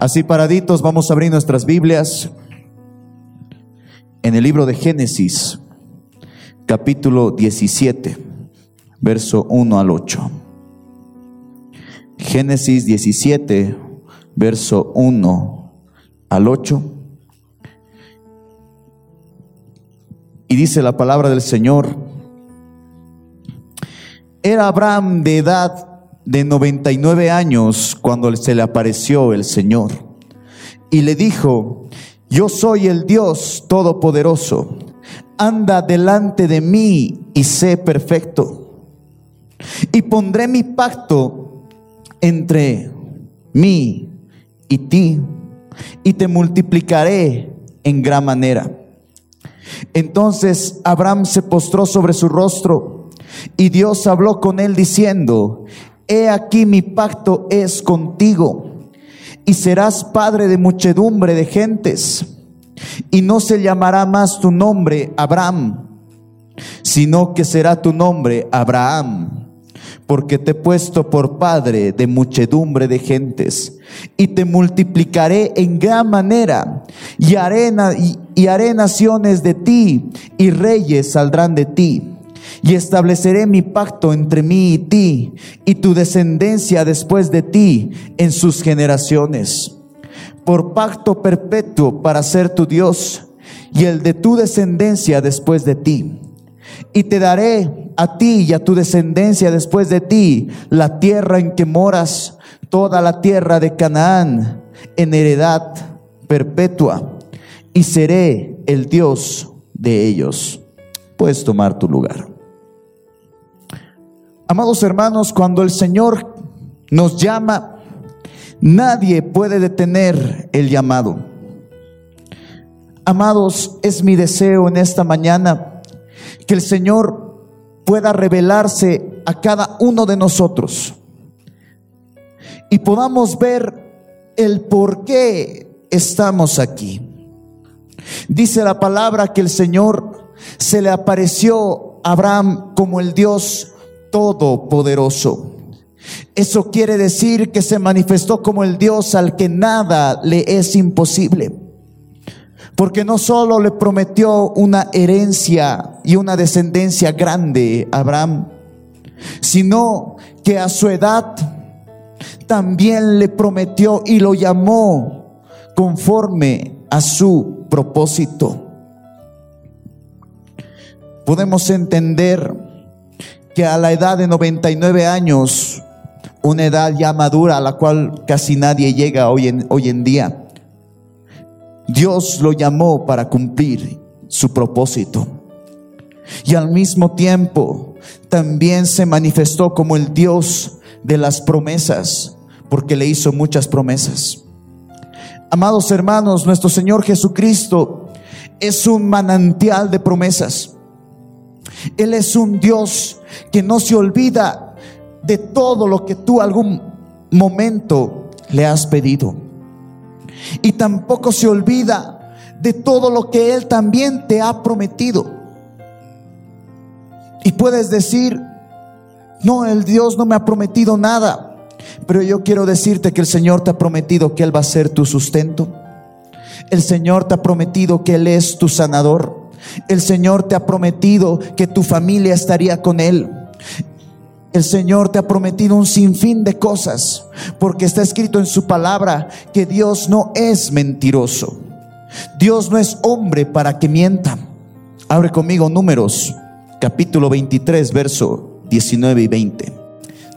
Así paraditos vamos a abrir nuestras Biblias en el libro de Génesis, capítulo 17, verso 1 al 8. Génesis 17, verso 1 al 8. Y dice la palabra del Señor, era Abraham de edad de 99 años cuando se le apareció el Señor y le dijo, yo soy el Dios Todopoderoso, anda delante de mí y sé perfecto. Y pondré mi pacto entre mí y ti y te multiplicaré en gran manera. Entonces Abraham se postró sobre su rostro y Dios habló con él diciendo, He aquí mi pacto es contigo y serás padre de muchedumbre de gentes. Y no se llamará más tu nombre Abraham, sino que será tu nombre Abraham, porque te he puesto por padre de muchedumbre de gentes, y te multiplicaré en gran manera, y y haré naciones de ti, y reyes saldrán de ti y estableceré mi pacto entre mí y ti y tu descendencia después de ti en sus generaciones, por pacto perpetuo para ser tu Dios y el de tu descendencia después de ti. Y te daré a ti y a tu descendencia después de ti la tierra en que moras, toda la tierra de Canaán, en heredad perpetua, y seré el Dios de ellos. Puedes tomar tu lugar. Amados hermanos, cuando el Señor nos llama, nadie puede detener el llamado. Amados, es mi deseo en esta mañana que el Señor pueda revelarse a cada uno de nosotros y podamos ver el por qué estamos aquí. Dice la palabra que el Señor se le apareció a Abraham como el Dios todopoderoso. Eso quiere decir que se manifestó como el Dios al que nada le es imposible. Porque no solo le prometió una herencia y una descendencia grande a Abraham, sino que a su edad también le prometió y lo llamó conforme a su propósito. Podemos entender a la edad de 99 años, una edad ya madura a la cual casi nadie llega hoy en, hoy en día, Dios lo llamó para cumplir su propósito. Y al mismo tiempo también se manifestó como el Dios de las promesas, porque le hizo muchas promesas. Amados hermanos, nuestro Señor Jesucristo es un manantial de promesas. Él es un Dios que no se olvida de todo lo que tú algún momento le has pedido. Y tampoco se olvida de todo lo que Él también te ha prometido. Y puedes decir, no, el Dios no me ha prometido nada. Pero yo quiero decirte que el Señor te ha prometido que Él va a ser tu sustento. El Señor te ha prometido que Él es tu sanador. El Señor te ha prometido que tu familia estaría con Él. El Señor te ha prometido un sinfín de cosas, porque está escrito en su palabra que Dios no es mentiroso. Dios no es hombre para que mienta. Abre conmigo números, capítulo 23, verso 19 y 20.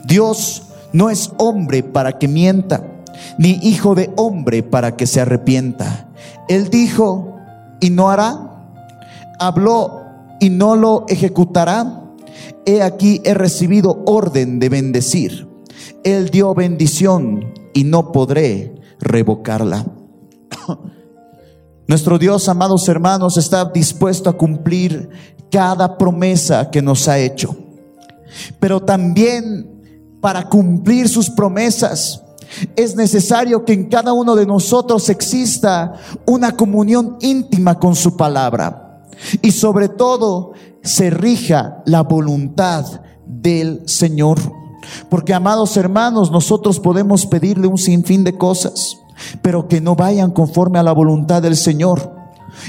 Dios no es hombre para que mienta, ni hijo de hombre para que se arrepienta. Él dijo y no hará habló y no lo ejecutará. He aquí he recibido orden de bendecir. Él dio bendición y no podré revocarla. Nuestro Dios, amados hermanos, está dispuesto a cumplir cada promesa que nos ha hecho. Pero también para cumplir sus promesas es necesario que en cada uno de nosotros exista una comunión íntima con su palabra y sobre todo se rija la voluntad del Señor. Porque amados hermanos, nosotros podemos pedirle un sinfín de cosas. pero que no vayan conforme a la voluntad del Señor.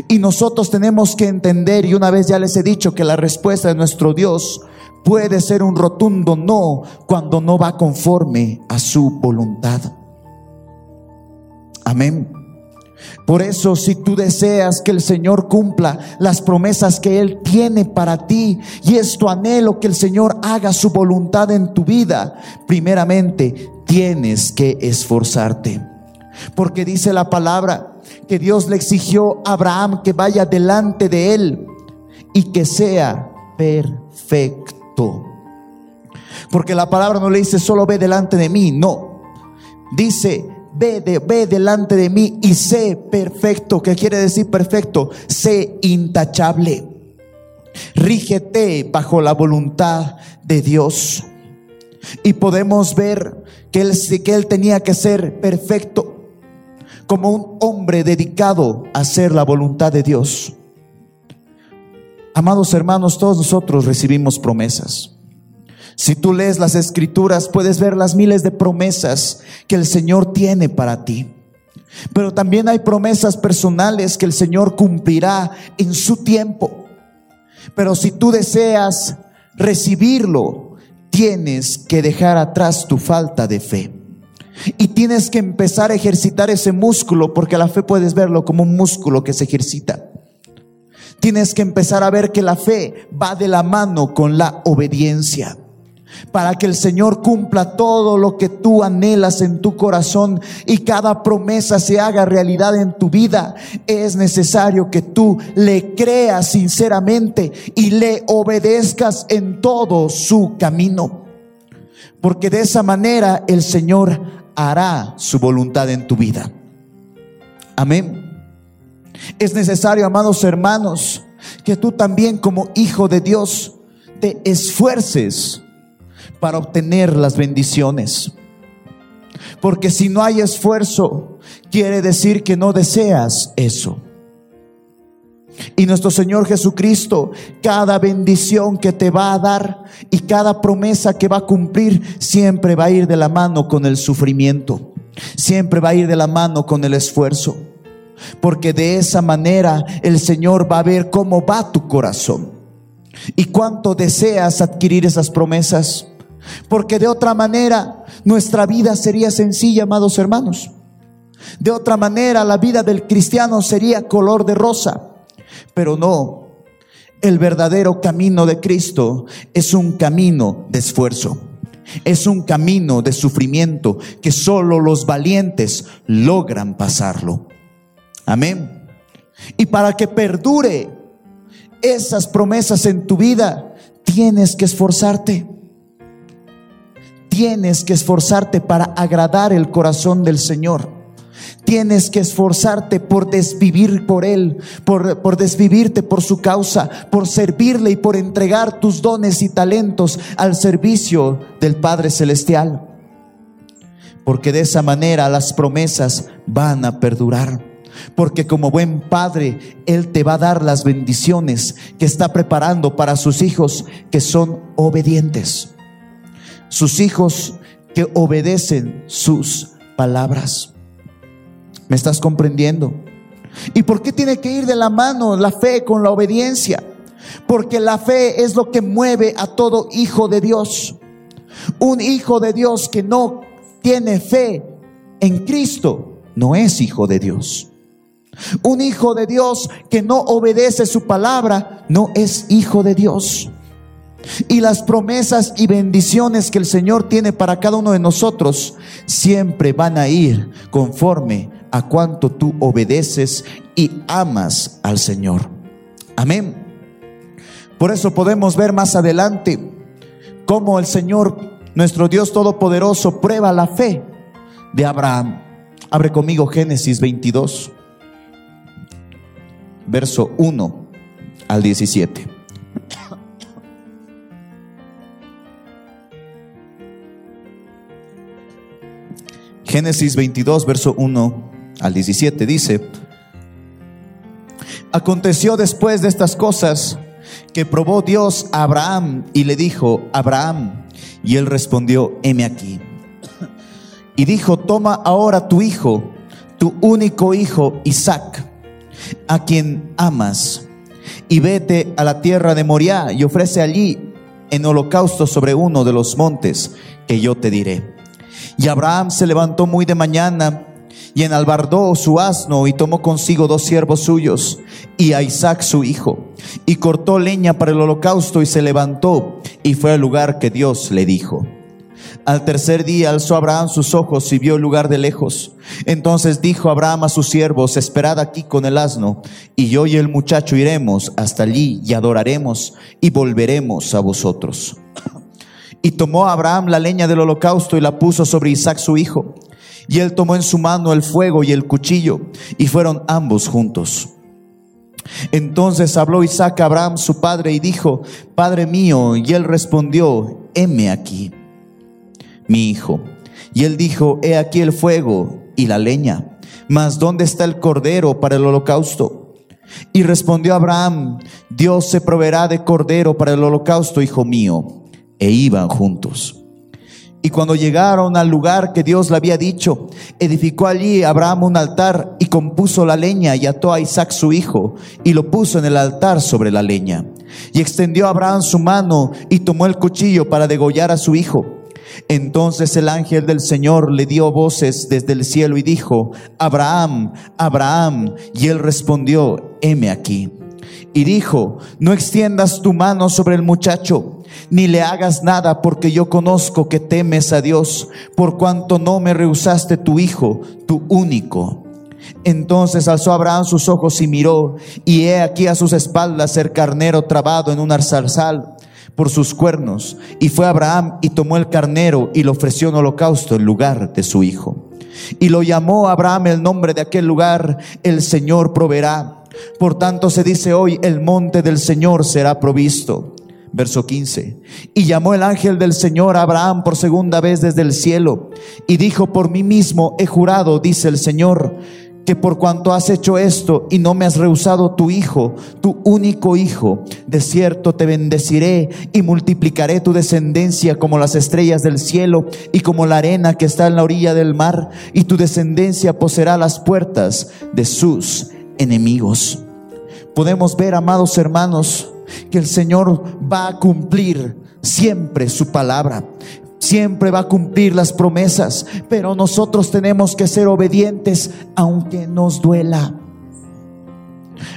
Y nosotros tenemos que entender, y una vez ya les he dicho que la respuesta de nuestro Dios puede ser un rotundo no cuando no va conforme a su voluntad. Amén. Por eso, si tú deseas que el Señor cumpla las promesas que Él tiene para ti y es tu anhelo que el Señor haga su voluntad en tu vida, primeramente tienes que esforzarte. Porque dice la palabra que Dios le exigió a Abraham que vaya delante de Él y que sea perfecto. Porque la palabra no le dice solo ve delante de mí, no. Dice ve, de, ve delante de mí y sé perfecto. ¿Qué quiere decir perfecto? Sé intachable. Rígete bajo la voluntad de Dios. Y podemos ver que él, que él tenía que ser perfecto, como un hombre dedicado a hacer la voluntad de Dios. Amados hermanos, todos nosotros recibimos promesas. Si tú lees las escrituras, puedes ver las miles de promesas que el Señor tiene para ti. Pero también hay promesas personales que el Señor cumplirá en su tiempo. Pero si tú deseas recibirlo, tienes que dejar atrás tu falta de fe. Y tienes que empezar a ejercitar ese músculo, porque la fe puedes verlo como un músculo que se ejercita. Tienes que empezar a ver que la fe va de la mano con la obediencia para que el Señor cumpla todo lo que tú anhelas en tu corazón y cada promesa se haga realidad en tu vida, es necesario que tú le creas sinceramente y le obedezcas en todo su camino. Porque de esa manera el Señor hará su voluntad en tu vida. Amén. Es necesario, amados hermanos, que tú también como hijo de Dios te esfuerces para obtener las bendiciones. Porque si no hay esfuerzo, quiere decir que no deseas eso. Y nuestro Señor Jesucristo, cada bendición que te va a dar y cada promesa que va a cumplir, siempre va a ir de la mano con el sufrimiento. Siempre va a ir de la mano con el esfuerzo. Porque de esa manera el Señor va a ver cómo va tu corazón y cuánto deseas adquirir esas promesas. Porque de otra manera nuestra vida sería sencilla, amados hermanos. De otra manera la vida del cristiano sería color de rosa. Pero no, el verdadero camino de Cristo es un camino de esfuerzo. Es un camino de sufrimiento que solo los valientes logran pasarlo. Amén. Y para que perdure esas promesas en tu vida, tienes que esforzarte. Tienes que esforzarte para agradar el corazón del Señor. Tienes que esforzarte por desvivir por Él, por, por, desvivirte por su causa, por servirle y por entregar tus dones y talentos al servicio del Padre Celestial. Porque de esa manera las promesas van a perdurar. Porque como buen padre, Él te va a dar las bendiciones que está preparando para sus hijos que son obedientes sus hijos que obedecen sus palabras. ¿Me estás comprendiendo? ¿Y por qué tiene que ir de la mano la fe con la obediencia? Porque la fe es lo que mueve a todo hijo de Dios. Un hijo de Dios que no tiene fe en Cristo no es hijo de Dios. Un hijo de Dios que no obedece su palabra no es hijo de Dios. Y las promesas y bendiciones que el Señor tiene para cada uno de nosotros siempre van a ir conforme a cuanto tú obedeces y amas al Señor. Amén. Por eso podemos ver más adelante cómo el Señor, nuestro Dios Todopoderoso, prueba la fe de Abraham. Abre conmigo Génesis 22, verso 1 al 17. Génesis 22, verso 1 al 17 dice, aconteció después de estas cosas que probó Dios a Abraham y le dijo, Abraham, y él respondió, heme aquí. Y dijo, toma ahora tu hijo, tu único hijo Isaac, a quien amas, y vete a la tierra de Moriah y ofrece allí en holocausto sobre uno de los montes que yo te diré. Y Abraham se levantó muy de mañana y enalbardó su asno y tomó consigo dos siervos suyos y a Isaac su hijo y cortó leña para el holocausto y se levantó y fue al lugar que Dios le dijo. Al tercer día alzó Abraham sus ojos y vio el lugar de lejos. Entonces dijo Abraham a sus siervos, esperad aquí con el asno, y yo y el muchacho iremos hasta allí y adoraremos y volveremos a vosotros. Y tomó Abraham la leña del holocausto y la puso sobre Isaac su hijo. Y él tomó en su mano el fuego y el cuchillo, y fueron ambos juntos. Entonces habló Isaac a Abraham su padre y dijo, Padre mío, y él respondió, heme aquí mi hijo. Y él dijo, he aquí el fuego y la leña, mas ¿dónde está el cordero para el holocausto? Y respondió Abraham, Dios se proveerá de cordero para el holocausto, hijo mío. E iban juntos. Y cuando llegaron al lugar que Dios le había dicho, edificó allí Abraham un altar y compuso la leña y ató a Isaac su hijo y lo puso en el altar sobre la leña. Y extendió Abraham su mano y tomó el cuchillo para degollar a su hijo. Entonces el ángel del Señor le dio voces desde el cielo y dijo, Abraham, Abraham. Y él respondió, heme aquí. Y dijo, no extiendas tu mano sobre el muchacho, ni le hagas nada, porque yo conozco que temes a Dios, por cuanto no me rehusaste tu hijo, tu único. Entonces alzó Abraham sus ojos y miró, y he aquí a sus espaldas el carnero trabado en un arzarzal por sus cuernos. Y fue Abraham y tomó el carnero y lo ofreció en holocausto en lugar de su hijo. Y lo llamó Abraham el nombre de aquel lugar, el Señor proveerá. Por tanto se dice hoy, el monte del Señor será provisto. Verso 15. Y llamó el ángel del Señor a Abraham por segunda vez desde el cielo. Y dijo, por mí mismo he jurado, dice el Señor que por cuanto has hecho esto y no me has rehusado tu hijo, tu único hijo, de cierto te bendeciré y multiplicaré tu descendencia como las estrellas del cielo y como la arena que está en la orilla del mar, y tu descendencia poseerá las puertas de sus enemigos. Podemos ver, amados hermanos, que el Señor va a cumplir siempre su palabra siempre va a cumplir las promesas, pero nosotros tenemos que ser obedientes aunque nos duela.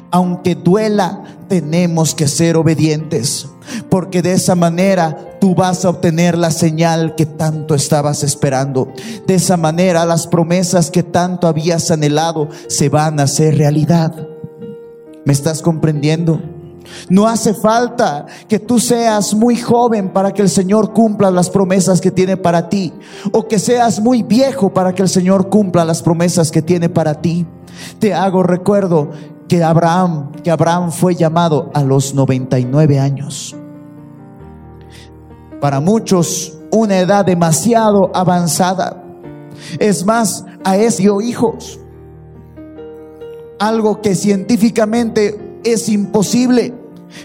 Aunque duela, tenemos que ser obedientes, porque de esa manera tú vas a obtener la señal que tanto estabas esperando. De esa manera las promesas que tanto habías anhelado se van a hacer realidad. ¿Me estás comprendiendo? No hace falta que tú seas muy joven para que el Señor cumpla las promesas que tiene para ti. O que seas muy viejo para que el Señor cumpla las promesas que tiene para ti. Te hago recuerdo que Abraham, que Abraham fue llamado a los 99 años. Para muchos, una edad demasiado avanzada. Es más, a ese hijos. Algo que científicamente es imposible.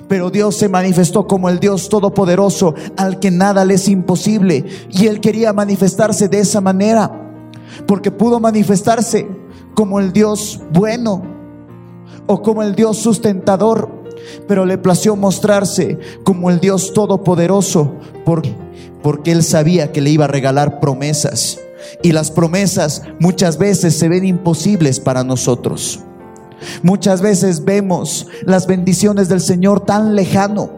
Pero Dios se manifestó como el Dios todopoderoso al que nada le es imposible. Y Él quería manifestarse de esa manera. Porque pudo manifestarse como el Dios bueno o como el Dios sustentador. Pero le plació mostrarse como el Dios todopoderoso. Porque, porque Él sabía que le iba a regalar promesas. Y las promesas muchas veces se ven imposibles para nosotros. Muchas veces vemos las bendiciones del Señor tan lejano.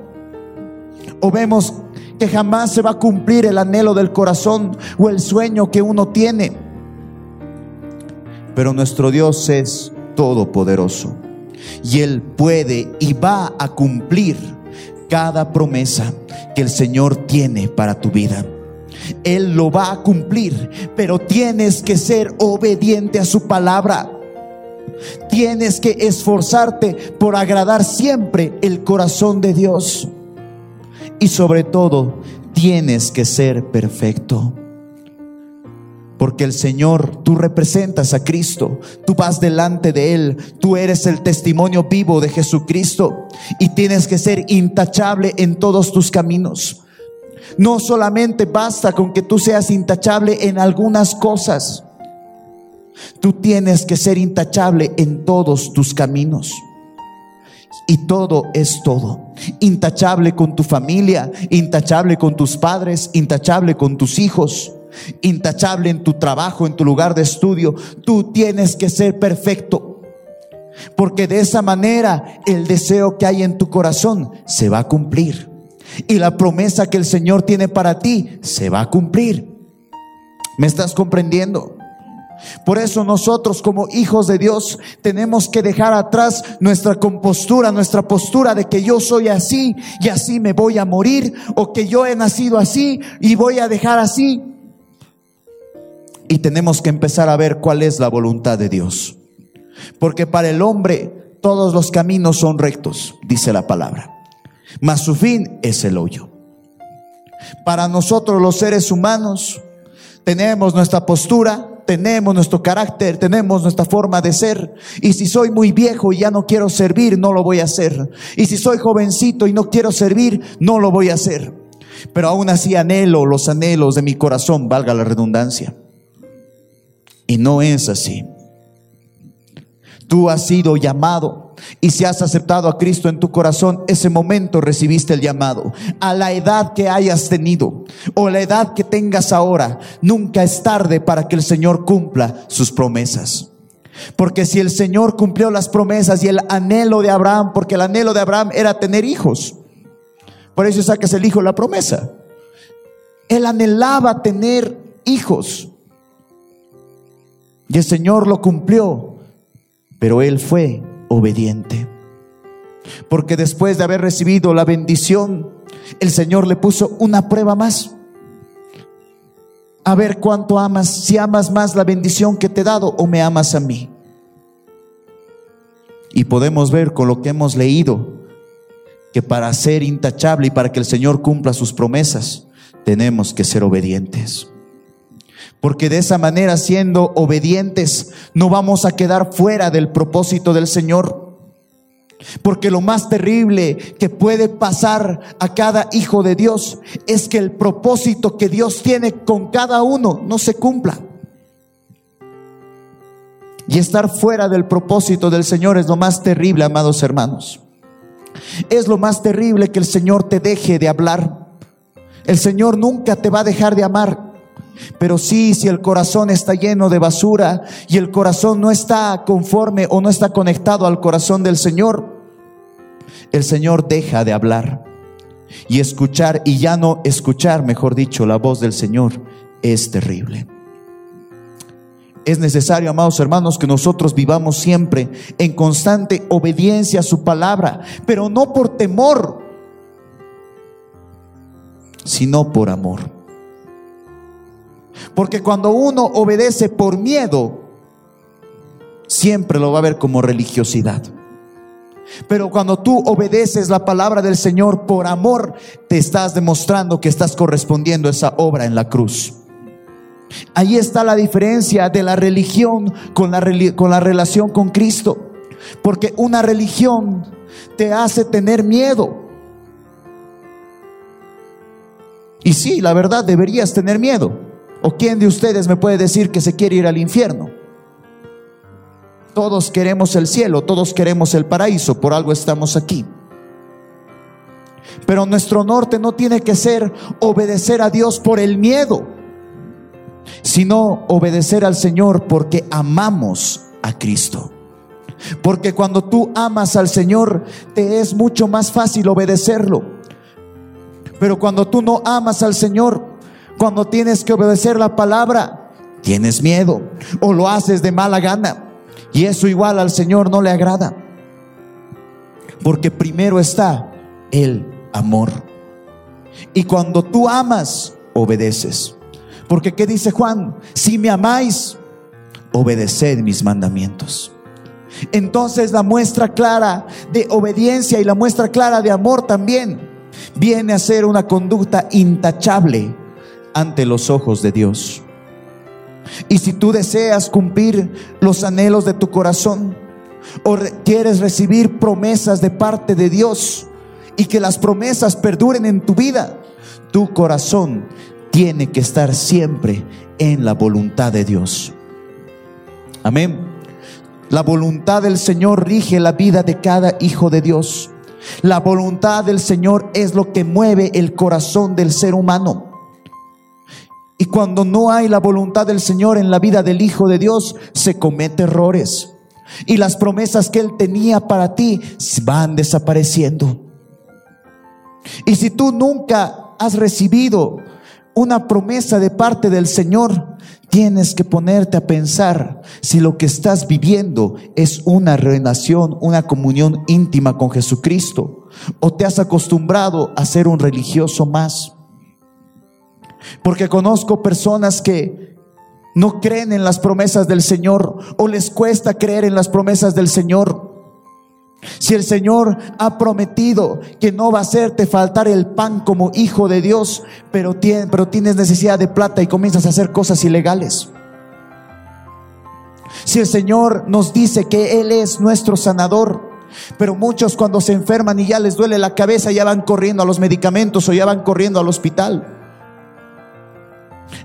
O vemos que jamás se va a cumplir el anhelo del corazón o el sueño que uno tiene. Pero nuestro Dios es todopoderoso. Y Él puede y va a cumplir cada promesa que el Señor tiene para tu vida. Él lo va a cumplir, pero tienes que ser obediente a su palabra. Tienes que esforzarte por agradar siempre el corazón de Dios. Y sobre todo, tienes que ser perfecto. Porque el Señor, tú representas a Cristo, tú vas delante de Él, tú eres el testimonio vivo de Jesucristo y tienes que ser intachable en todos tus caminos. No solamente basta con que tú seas intachable en algunas cosas, Tú tienes que ser intachable en todos tus caminos. Y todo es todo. Intachable con tu familia, intachable con tus padres, intachable con tus hijos, intachable en tu trabajo, en tu lugar de estudio. Tú tienes que ser perfecto. Porque de esa manera el deseo que hay en tu corazón se va a cumplir. Y la promesa que el Señor tiene para ti se va a cumplir. ¿Me estás comprendiendo? Por eso nosotros como hijos de Dios tenemos que dejar atrás nuestra compostura, nuestra postura de que yo soy así y así me voy a morir o que yo he nacido así y voy a dejar así. Y tenemos que empezar a ver cuál es la voluntad de Dios. Porque para el hombre todos los caminos son rectos, dice la palabra. Mas su fin es el hoyo. Para nosotros los seres humanos tenemos nuestra postura, tenemos nuestro carácter, tenemos nuestra forma de ser. Y si soy muy viejo y ya no quiero servir, no lo voy a hacer. Y si soy jovencito y no quiero servir, no lo voy a hacer. Pero aún así anhelo los anhelos de mi corazón, valga la redundancia. Y no es así. Tú has sido llamado y si has aceptado a Cristo en tu corazón, ese momento recibiste el llamado. A la edad que hayas tenido o la edad que tengas ahora, nunca es tarde para que el Señor cumpla sus promesas. Porque si el Señor cumplió las promesas y el anhelo de Abraham, porque el anhelo de Abraham era tener hijos, por eso sacas el hijo la promesa. Él anhelaba tener hijos. Y el Señor lo cumplió, pero él fue obediente. Porque después de haber recibido la bendición, el Señor le puso una prueba más. A ver cuánto amas, si amas más la bendición que te he dado o me amas a mí. Y podemos ver con lo que hemos leído que para ser intachable y para que el Señor cumpla sus promesas, tenemos que ser obedientes. Porque de esa manera, siendo obedientes, no vamos a quedar fuera del propósito del Señor. Porque lo más terrible que puede pasar a cada hijo de Dios es que el propósito que Dios tiene con cada uno no se cumpla. Y estar fuera del propósito del Señor es lo más terrible, amados hermanos. Es lo más terrible que el Señor te deje de hablar. El Señor nunca te va a dejar de amar. Pero sí, si el corazón está lleno de basura y el corazón no está conforme o no está conectado al corazón del Señor, el Señor deja de hablar. Y escuchar, y ya no escuchar, mejor dicho, la voz del Señor es terrible. Es necesario, amados hermanos, que nosotros vivamos siempre en constante obediencia a su palabra, pero no por temor, sino por amor. Porque cuando uno obedece por miedo, siempre lo va a ver como religiosidad. Pero cuando tú obedeces la palabra del Señor por amor, te estás demostrando que estás correspondiendo a esa obra en la cruz. Ahí está la diferencia de la religión con la, con la relación con Cristo. Porque una religión te hace tener miedo. Y sí, la verdad, deberías tener miedo. ¿O quién de ustedes me puede decir que se quiere ir al infierno? Todos queremos el cielo, todos queremos el paraíso, por algo estamos aquí. Pero nuestro norte no tiene que ser obedecer a Dios por el miedo, sino obedecer al Señor porque amamos a Cristo. Porque cuando tú amas al Señor, te es mucho más fácil obedecerlo. Pero cuando tú no amas al Señor, cuando tienes que obedecer la palabra, tienes miedo o lo haces de mala gana. Y eso igual al Señor no le agrada. Porque primero está el amor. Y cuando tú amas, obedeces. Porque ¿qué dice Juan? Si me amáis, obedeced mis mandamientos. Entonces la muestra clara de obediencia y la muestra clara de amor también viene a ser una conducta intachable ante los ojos de Dios. Y si tú deseas cumplir los anhelos de tu corazón o quieres recibir promesas de parte de Dios y que las promesas perduren en tu vida, tu corazón tiene que estar siempre en la voluntad de Dios. Amén. La voluntad del Señor rige la vida de cada hijo de Dios. La voluntad del Señor es lo que mueve el corazón del ser humano. Y cuando no hay la voluntad del Señor en la vida del Hijo de Dios, se comete errores. Y las promesas que Él tenía para ti van desapareciendo. Y si tú nunca has recibido una promesa de parte del Señor, tienes que ponerte a pensar si lo que estás viviendo es una relación, una comunión íntima con Jesucristo, o te has acostumbrado a ser un religioso más. Porque conozco personas que no creen en las promesas del Señor o les cuesta creer en las promesas del Señor. Si el Señor ha prometido que no va a hacerte faltar el pan como hijo de Dios, pero, pero tienes necesidad de plata y comienzas a hacer cosas ilegales. Si el Señor nos dice que Él es nuestro sanador, pero muchos cuando se enferman y ya les duele la cabeza ya van corriendo a los medicamentos o ya van corriendo al hospital.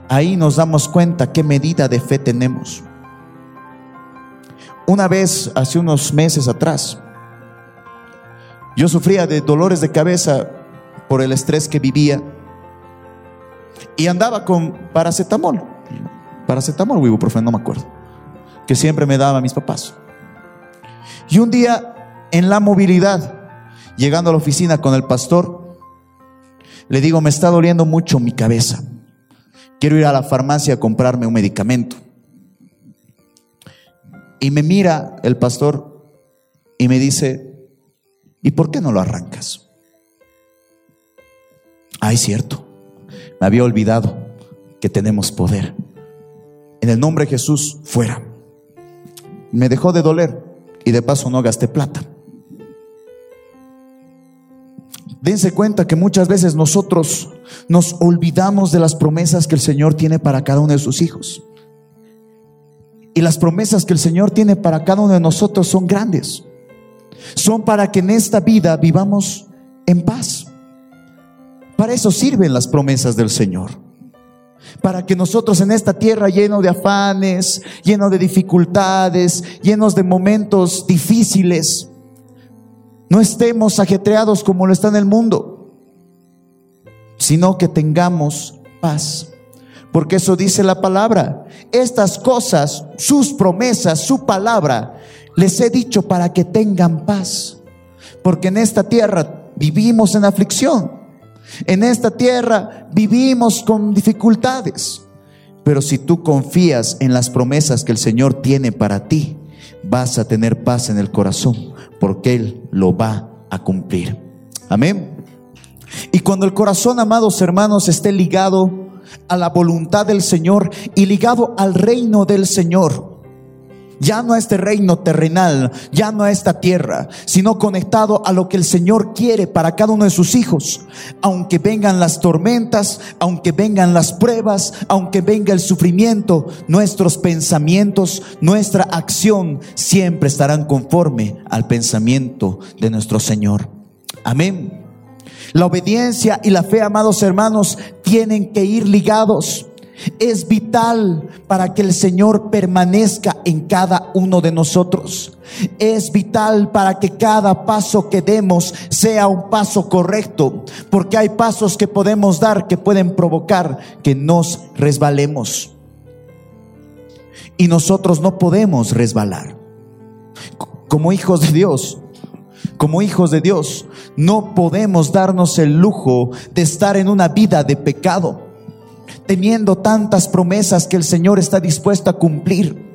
Ahí nos damos cuenta qué medida de fe tenemos. Una vez, hace unos meses atrás, yo sufría de dolores de cabeza por el estrés que vivía y andaba con paracetamol, paracetamol o ibuprofeno, no me acuerdo, que siempre me daba mis papás. Y un día en la movilidad, llegando a la oficina con el pastor, le digo, me está doliendo mucho mi cabeza. Quiero ir a la farmacia a comprarme un medicamento. Y me mira el pastor y me dice, ¿Y por qué no lo arrancas? Ay, cierto. Me había olvidado que tenemos poder. En el nombre de Jesús, fuera. Me dejó de doler y de paso no gasté plata. Dense cuenta que muchas veces nosotros nos olvidamos de las promesas que el Señor tiene para cada uno de sus hijos. Y las promesas que el Señor tiene para cada uno de nosotros son grandes son para que en esta vida vivamos en paz. Para eso sirven las promesas del Señor. Para que nosotros en esta tierra lleno de afanes, lleno de dificultades, llenos de momentos difíciles, no estemos ajetreados como lo está en el mundo, sino que tengamos paz. Porque eso dice la palabra. Estas cosas, sus promesas, su palabra, les he dicho para que tengan paz, porque en esta tierra vivimos en aflicción, en esta tierra vivimos con dificultades, pero si tú confías en las promesas que el Señor tiene para ti, vas a tener paz en el corazón, porque Él lo va a cumplir. Amén. Y cuando el corazón, amados hermanos, esté ligado a la voluntad del Señor y ligado al reino del Señor, ya no a este reino terrenal, ya no a esta tierra, sino conectado a lo que el Señor quiere para cada uno de sus hijos. Aunque vengan las tormentas, aunque vengan las pruebas, aunque venga el sufrimiento, nuestros pensamientos, nuestra acción siempre estarán conforme al pensamiento de nuestro Señor. Amén. La obediencia y la fe, amados hermanos, tienen que ir ligados. Es vital para que el Señor permanezca en cada uno de nosotros. Es vital para que cada paso que demos sea un paso correcto, porque hay pasos que podemos dar que pueden provocar que nos resbalemos. Y nosotros no podemos resbalar. Como hijos de Dios, como hijos de Dios, no podemos darnos el lujo de estar en una vida de pecado teniendo tantas promesas que el Señor está dispuesto a cumplir.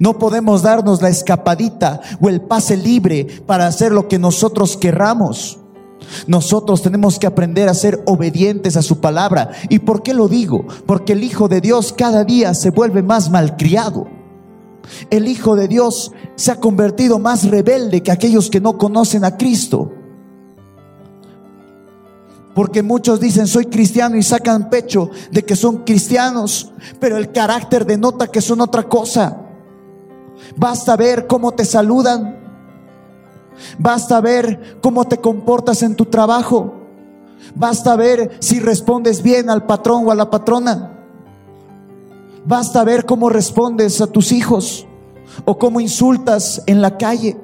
No podemos darnos la escapadita o el pase libre para hacer lo que nosotros querramos. Nosotros tenemos que aprender a ser obedientes a su palabra. ¿Y por qué lo digo? Porque el Hijo de Dios cada día se vuelve más malcriado. El Hijo de Dios se ha convertido más rebelde que aquellos que no conocen a Cristo. Porque muchos dicen soy cristiano y sacan pecho de que son cristianos, pero el carácter denota que son otra cosa. Basta ver cómo te saludan. Basta ver cómo te comportas en tu trabajo. Basta ver si respondes bien al patrón o a la patrona. Basta ver cómo respondes a tus hijos o cómo insultas en la calle.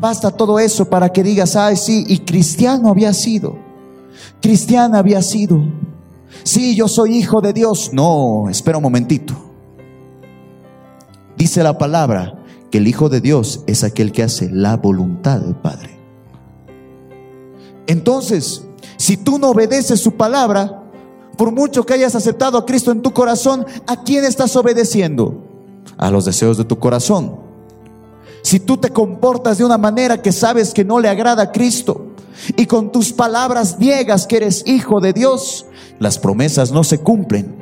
Basta todo eso para que digas, ay, sí, y cristiano había sido. Cristiana había sido. Sí, yo soy hijo de Dios. No, espera un momentito. Dice la palabra que el Hijo de Dios es aquel que hace la voluntad del Padre. Entonces, si tú no obedeces su palabra, por mucho que hayas aceptado a Cristo en tu corazón, ¿a quién estás obedeciendo? A los deseos de tu corazón. Si tú te comportas de una manera que sabes que no le agrada a Cristo y con tus palabras niegas que eres hijo de Dios, las promesas no se cumplen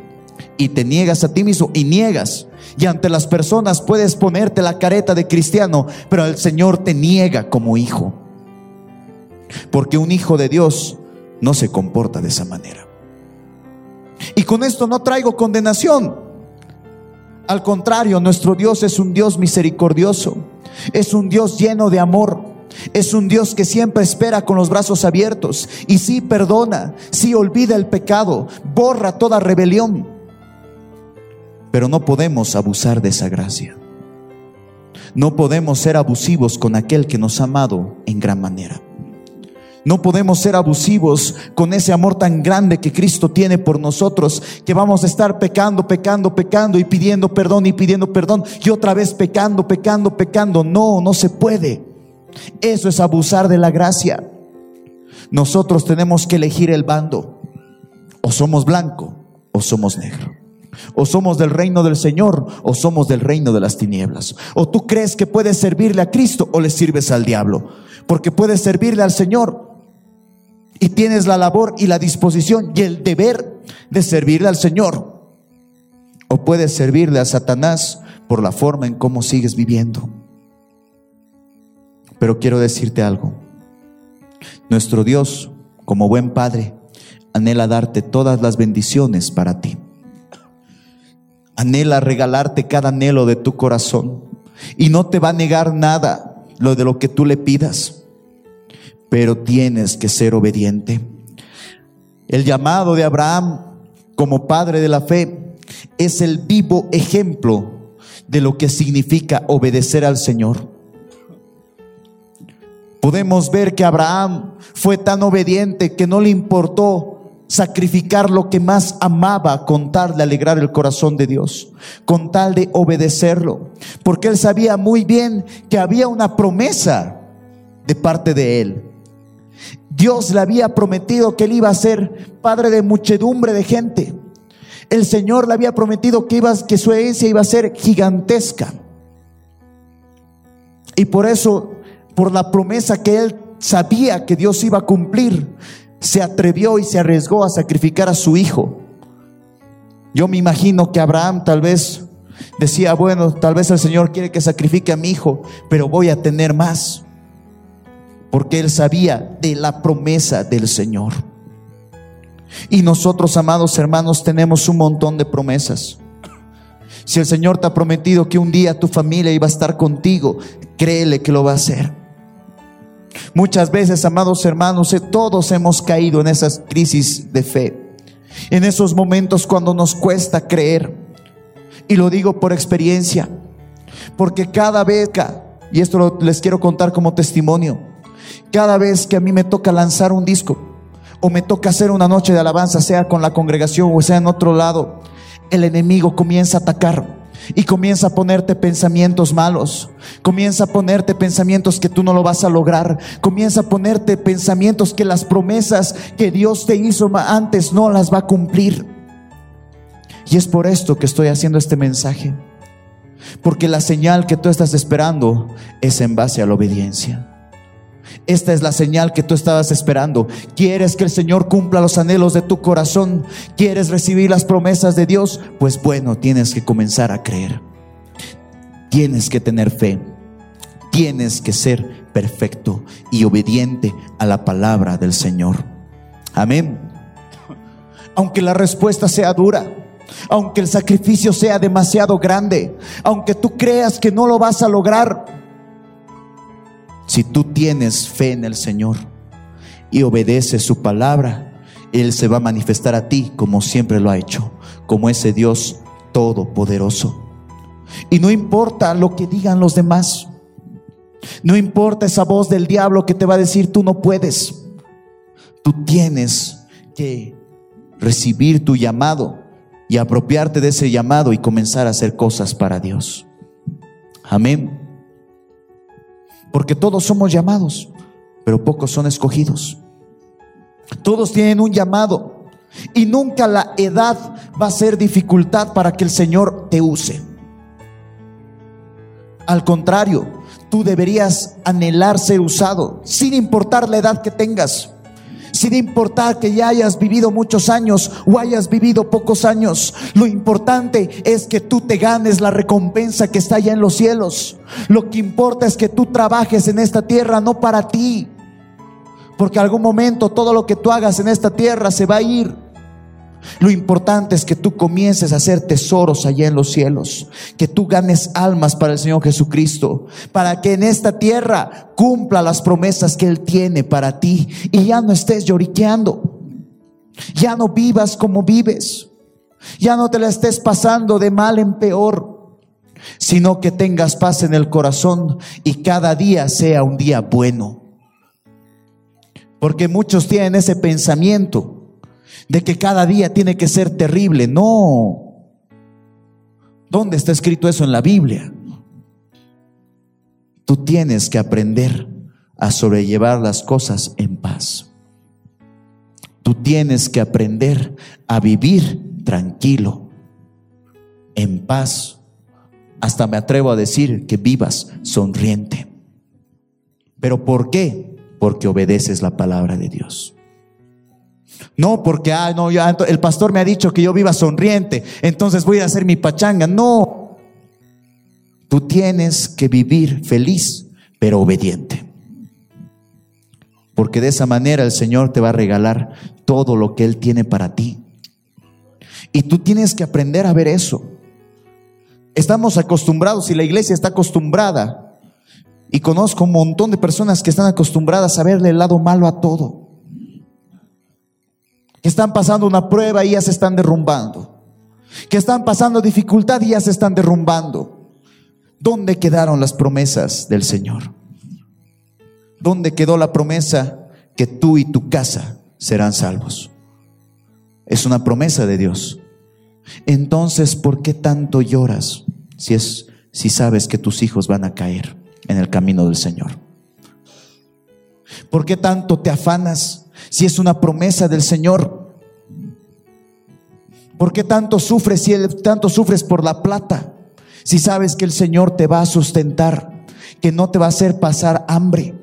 y te niegas a ti mismo y niegas. Y ante las personas puedes ponerte la careta de cristiano, pero el Señor te niega como hijo. Porque un hijo de Dios no se comporta de esa manera. Y con esto no traigo condenación. Al contrario, nuestro Dios es un Dios misericordioso. Es un Dios lleno de amor. Es un Dios que siempre espera con los brazos abiertos y sí perdona, sí olvida el pecado, borra toda rebelión. Pero no podemos abusar de esa gracia. No podemos ser abusivos con aquel que nos ha amado en gran manera. No podemos ser abusivos con ese amor tan grande que Cristo tiene por nosotros, que vamos a estar pecando, pecando, pecando y pidiendo perdón y pidiendo perdón y otra vez pecando, pecando, pecando. No, no se puede. Eso es abusar de la gracia. Nosotros tenemos que elegir el bando. O somos blanco o somos negro. O somos del reino del Señor o somos del reino de las tinieblas. O tú crees que puedes servirle a Cristo o le sirves al diablo. Porque puedes servirle al Señor y tienes la labor y la disposición y el deber de servirle al Señor. O puedes servirle a Satanás por la forma en cómo sigues viviendo. Pero quiero decirte algo. Nuestro Dios, como buen Padre, anhela darte todas las bendiciones para ti. Anhela regalarte cada anhelo de tu corazón. Y no te va a negar nada lo de lo que tú le pidas pero tienes que ser obediente. El llamado de Abraham como padre de la fe es el vivo ejemplo de lo que significa obedecer al Señor. Podemos ver que Abraham fue tan obediente que no le importó sacrificar lo que más amaba con tal de alegrar el corazón de Dios, con tal de obedecerlo, porque él sabía muy bien que había una promesa de parte de él. Dios le había prometido que él iba a ser padre de muchedumbre de gente. El Señor le había prometido que, iba, que su herencia iba a ser gigantesca. Y por eso, por la promesa que él sabía que Dios iba a cumplir, se atrevió y se arriesgó a sacrificar a su hijo. Yo me imagino que Abraham tal vez decía, bueno, tal vez el Señor quiere que sacrifique a mi hijo, pero voy a tener más porque él sabía de la promesa del Señor. Y nosotros, amados hermanos, tenemos un montón de promesas. Si el Señor te ha prometido que un día tu familia iba a estar contigo, créele que lo va a hacer. Muchas veces, amados hermanos, eh, todos hemos caído en esas crisis de fe, en esos momentos cuando nos cuesta creer. Y lo digo por experiencia, porque cada vez, y esto les quiero contar como testimonio, cada vez que a mí me toca lanzar un disco o me toca hacer una noche de alabanza, sea con la congregación o sea en otro lado, el enemigo comienza a atacar. Y comienza a ponerte pensamientos malos. Comienza a ponerte pensamientos que tú no lo vas a lograr. Comienza a ponerte pensamientos que las promesas que Dios te hizo antes no las va a cumplir. Y es por esto que estoy haciendo este mensaje. Porque la señal que tú estás esperando es en base a la obediencia. Esta es la señal que tú estabas esperando. ¿Quieres que el Señor cumpla los anhelos de tu corazón? ¿Quieres recibir las promesas de Dios? Pues bueno, tienes que comenzar a creer. Tienes que tener fe. Tienes que ser perfecto y obediente a la palabra del Señor. Amén. Aunque la respuesta sea dura, aunque el sacrificio sea demasiado grande, aunque tú creas que no lo vas a lograr, si tú tienes fe en el Señor y obedeces su palabra, Él se va a manifestar a ti como siempre lo ha hecho, como ese Dios todopoderoso. Y no importa lo que digan los demás. No importa esa voz del diablo que te va a decir tú no puedes. Tú tienes que recibir tu llamado y apropiarte de ese llamado y comenzar a hacer cosas para Dios. Amén. Porque todos somos llamados, pero pocos son escogidos. Todos tienen un llamado y nunca la edad va a ser dificultad para que el Señor te use. Al contrario, tú deberías anhelar ser usado, sin importar la edad que tengas, sin importar que ya hayas vivido muchos años o hayas vivido pocos años. Lo importante es que tú te ganes la recompensa que está allá en los cielos. Lo que importa es que tú trabajes en esta tierra, no para ti. Porque algún momento todo lo que tú hagas en esta tierra se va a ir. Lo importante es que tú comiences a hacer tesoros allá en los cielos, que tú ganes almas para el Señor Jesucristo, para que en esta tierra cumpla las promesas que Él tiene para ti y ya no estés lloriqueando, ya no vivas como vives, ya no te la estés pasando de mal en peor, sino que tengas paz en el corazón y cada día sea un día bueno. Porque muchos tienen ese pensamiento de que cada día tiene que ser terrible. No. ¿Dónde está escrito eso en la Biblia? Tú tienes que aprender a sobrellevar las cosas en paz. Tú tienes que aprender a vivir tranquilo, en paz. Hasta me atrevo a decir que vivas sonriente. ¿Pero por qué? Porque obedeces la palabra de Dios. No porque, ah, no, el pastor me ha dicho que yo viva sonriente, entonces voy a hacer mi pachanga. No, tú tienes que vivir feliz, pero obediente. Porque de esa manera el Señor te va a regalar todo lo que Él tiene para ti. Y tú tienes que aprender a ver eso. Estamos acostumbrados y la iglesia está acostumbrada. Y conozco un montón de personas que están acostumbradas a verle el lado malo a todo que están pasando una prueba y ya se están derrumbando, que están pasando dificultad y ya se están derrumbando. ¿Dónde quedaron las promesas del Señor? ¿Dónde quedó la promesa que tú y tu casa serán salvos? Es una promesa de Dios. Entonces, ¿por qué tanto lloras si es si sabes que tus hijos van a caer en el camino del Señor? ¿Por qué tanto te afanas si es una promesa del Señor? ¿Por qué tanto sufres si tanto sufres por la plata? Si sabes que el Señor te va a sustentar, que no te va a hacer pasar hambre.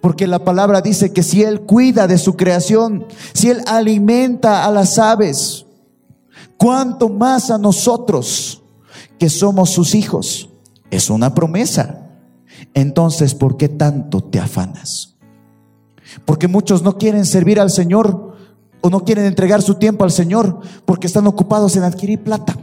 Porque la palabra dice que si Él cuida de su creación, si Él alimenta a las aves, cuánto más a nosotros que somos sus hijos. Es una promesa. Entonces, ¿por qué tanto te afanas? Porque muchos no quieren servir al Señor o no quieren entregar su tiempo al Señor porque están ocupados en adquirir plata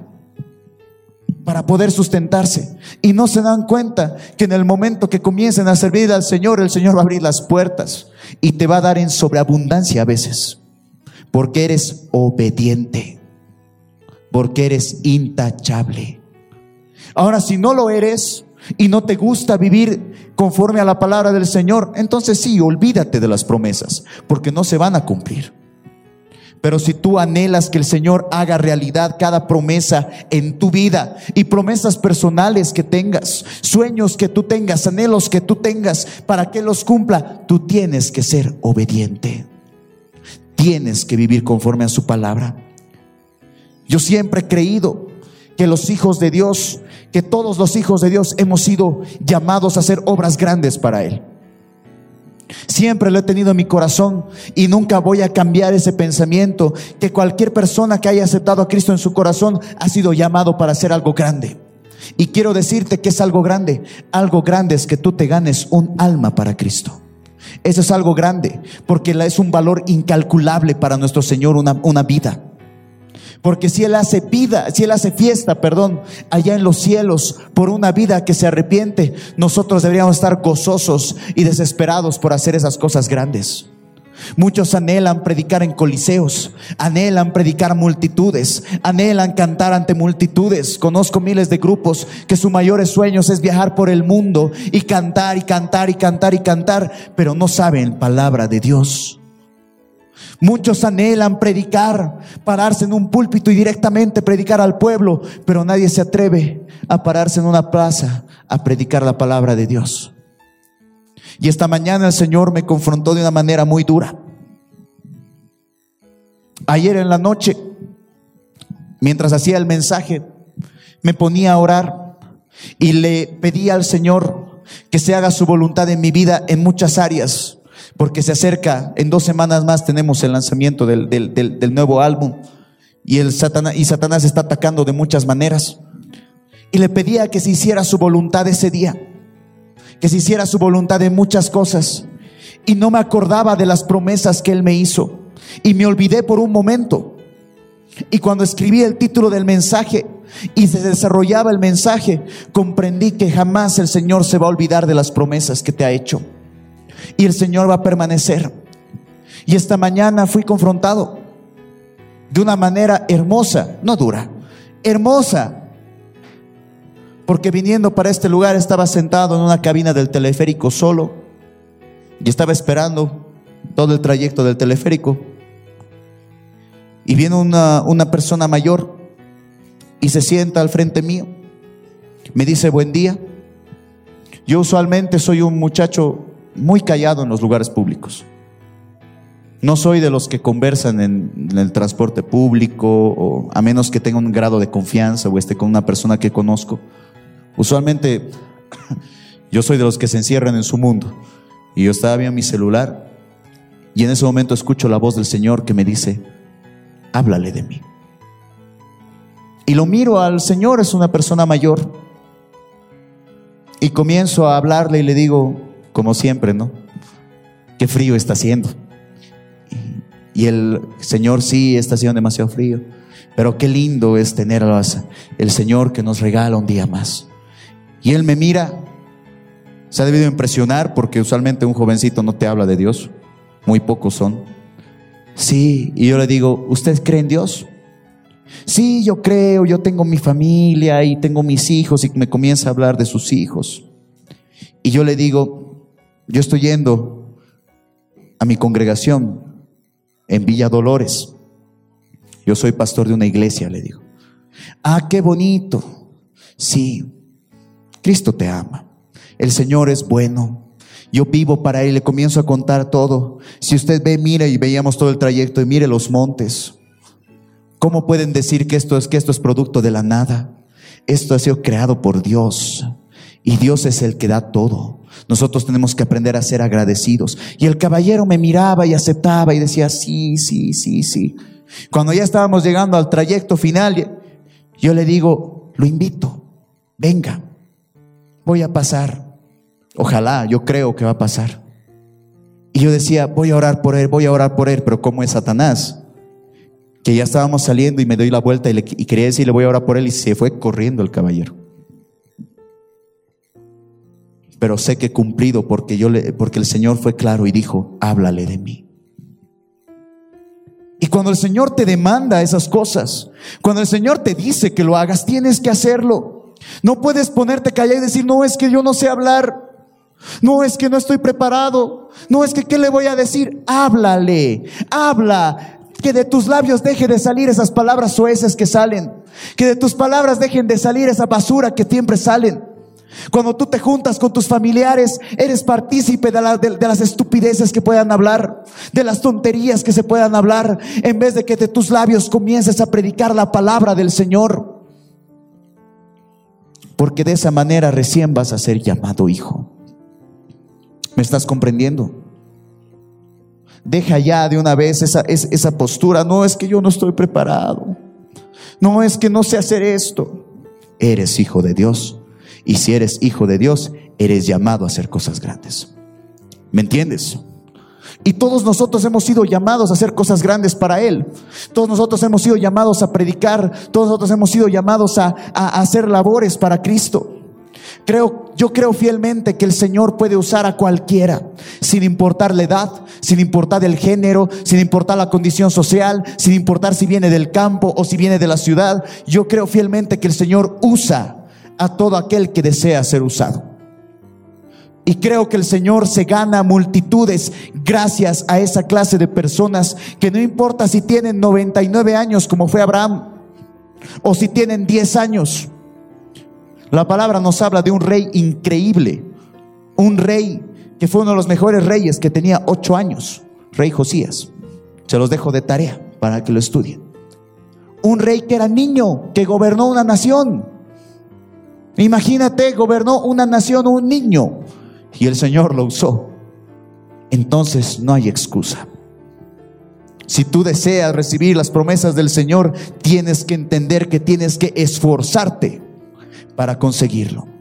para poder sustentarse. Y no se dan cuenta que en el momento que comiencen a servir al Señor, el Señor va a abrir las puertas y te va a dar en sobreabundancia a veces. Porque eres obediente. Porque eres intachable. Ahora, si no lo eres, y no te gusta vivir conforme a la palabra del Señor, entonces sí, olvídate de las promesas, porque no se van a cumplir. Pero si tú anhelas que el Señor haga realidad cada promesa en tu vida y promesas personales que tengas, sueños que tú tengas, anhelos que tú tengas, para que los cumpla, tú tienes que ser obediente. Tienes que vivir conforme a su palabra. Yo siempre he creído que los hijos de Dios, que todos los hijos de Dios hemos sido llamados a hacer obras grandes para Él. Siempre lo he tenido en mi corazón y nunca voy a cambiar ese pensamiento que cualquier persona que haya aceptado a Cristo en su corazón ha sido llamado para hacer algo grande. Y quiero decirte que es algo grande. Algo grande es que tú te ganes un alma para Cristo. Eso es algo grande porque es un valor incalculable para nuestro Señor una, una vida. Porque si Él hace vida, si Él hace fiesta, perdón, allá en los cielos por una vida que se arrepiente, nosotros deberíamos estar gozosos y desesperados por hacer esas cosas grandes. Muchos anhelan predicar en coliseos, anhelan predicar multitudes, anhelan cantar ante multitudes. Conozco miles de grupos que su mayores sueños es viajar por el mundo y cantar y cantar y cantar y cantar, pero no saben palabra de Dios. Muchos anhelan predicar, pararse en un púlpito y directamente predicar al pueblo, pero nadie se atreve a pararse en una plaza a predicar la palabra de Dios. Y esta mañana el Señor me confrontó de una manera muy dura. Ayer en la noche, mientras hacía el mensaje, me ponía a orar y le pedí al Señor que se haga su voluntad en mi vida en muchas áreas, porque se acerca, en dos semanas más tenemos el lanzamiento del, del nuevo álbum y, el Satanás, y Satanás está atacando de muchas maneras. Y le pedía que se hiciera su voluntad ese día que se hiciera su voluntad en muchas cosas. Y no me acordaba de las promesas que Él me hizo. Y me olvidé por un momento. Y cuando escribí el título del mensaje y se desarrollaba el mensaje, comprendí que jamás el Señor se va a olvidar de las promesas que te ha hecho. Y el Señor va a permanecer. Y esta mañana fui confrontado de una manera hermosa, no dura, hermosa, porque viniendo para este lugar estaba sentado en una cabina del teleférico solo y estaba esperando todo el trayecto del teleférico. Y viene una, una persona mayor y se sienta al frente mío. Me dice buen día. Yo usualmente soy un muchacho muy callado en los lugares públicos. No soy de los que conversan en, en, el transporte público, o a menos que tenga un grado de confianza o esté con una persona que conozco. Usualmente yo soy de los que se encierran en su mundo. Y yo estaba viendo mi celular y en ese momento escucho la voz del Señor que me dice, háblale de mí. Y lo miro al Señor, es una persona mayor. Y comienzo a hablarle y le digo, como siempre, ¿no? Qué frío está haciendo. Y el Señor sí está haciendo demasiado frío. Pero qué lindo es tener el Señor que nos regala un día más. Y él me mira, se ha debido impresionar porque usualmente un jovencito no te habla de Dios, muy pocos son. Sí, y yo le digo, ¿usted cree en Dios? Sí, yo creo, yo tengo mi familia y tengo mis hijos y me comienza a hablar de sus hijos. Y yo le digo, yo estoy yendo a mi congregación en Villa Dolores. Yo soy pastor de una iglesia, le digo. Ah, qué bonito. Sí, Cristo te ama. El Señor es bueno. Yo vivo para Él, le comienzo a contar todo. Si usted ve, mire y veíamos todo el trayecto y mire los montes. ¿Cómo pueden decir que esto es que esto es producto de la nada? Esto ha sido creado por Dios y Dios es el que da todo. Nosotros tenemos que aprender a ser agradecidos. Y el caballero me miraba y aceptaba y decía, sí, sí, sí, sí. Cuando ya estábamos llegando al trayecto final, yo le digo, lo invito, venga, voy a pasar. Ojalá, yo creo que va a pasar. Y yo decía, voy a orar por él, voy a orar por él, pero ¿cómo es Satanás? Que ya estábamos saliendo y me doy la vuelta y, quería decirle, voy a orar por él y se fue corriendo el caballero. Pero sé que he cumplido porque, yo le, porque el Señor fue claro y dijo, háblale de mí. Y cuando el Señor te demanda esas cosas, cuando el Señor te dice que lo hagas, tienes que hacerlo. No puedes ponerte callado y decir, no es que yo no sé hablar. No es que no estoy preparado. No es que qué le voy a decir. Háblale, habla. Que de tus labios deje de salir esas palabras sueces que salen. Que de tus palabras dejen de salir esa basura que siempre salen. Cuando tú te juntas con tus familiares, eres partícipe de, las estupideces que puedan hablar, de las tonterías que se puedan hablar, en vez de que de tus labios comiences a predicar la palabra del Señor. Porque de esa manera recién vas a ser llamado hijo. ¿Me estás comprendiendo? Deja ya de una vez esa, esa postura. No es que yo no estoy preparado. No es que no sé hacer esto. Eres hijo de Dios. Y si eres hijo de Dios, eres llamado a hacer cosas grandes. ¿Me entiendes? Y todos nosotros hemos sido llamados a hacer cosas grandes para Él. Todos nosotros hemos sido llamados a predicar. Todos nosotros hemos sido llamados a, hacer labores para Cristo. Creo, yo creo fielmente que el Señor puede usar a cualquiera, sin importar la edad, sin importar el género, sin importar la condición social, sin importar si viene del campo o si viene de la ciudad. Yo creo fielmente que el Señor usa a todo aquel que desea ser usado. Y creo que el Señor se gana multitudes gracias a esa clase de personas que no importa si tienen 99 años como fue Abraham o si tienen 10 años la palabra nos habla de un rey increíble, un rey que fue uno de los mejores reyes que tenía ocho años, rey Josías. Se los dejo de tarea para que lo estudien. Un rey que era niño, que gobernó una nación. Imagínate, gobernó una nación un niño y el Señor lo usó. Entonces no hay excusa. Si tú deseas recibir las promesas del Señor, tienes que entender que tienes que esforzarte para conseguirlo.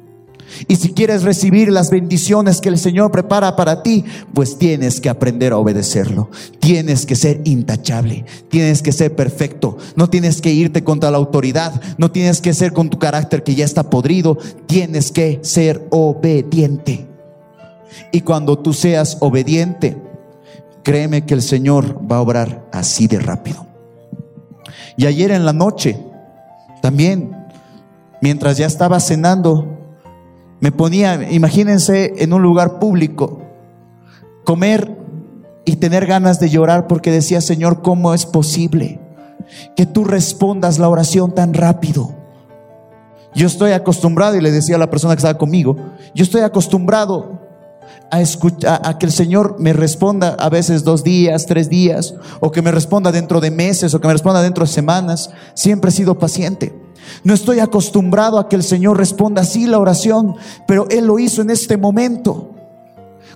Y si quieres recibir las bendiciones que el Señor prepara para ti, pues tienes que aprender a obedecerlo. Tienes que ser intachable, tienes que ser perfecto. No tienes que irte contra la autoridad, no tienes que ser con tu carácter que ya está podrido, tienes que ser obediente. Y cuando tú seas obediente, créeme que el Señor va a obrar así de rápido. Y ayer en la noche, también mientras ya estaba cenando, me ponía, imagínense, en un lugar público, comer y tener ganas de llorar porque decía, Señor, ¿cómo es posible que tú respondas la oración tan rápido? Yo estoy acostumbrado, y le decía a la persona que estaba conmigo, yo estoy acostumbrado a, escuchar, a que el Señor me responda a veces dos días, tres días, o que me responda dentro de meses, o que me responda dentro de semanas. Siempre he sido paciente. No estoy acostumbrado a que el Señor responda así la oración, pero Él lo hizo en este momento.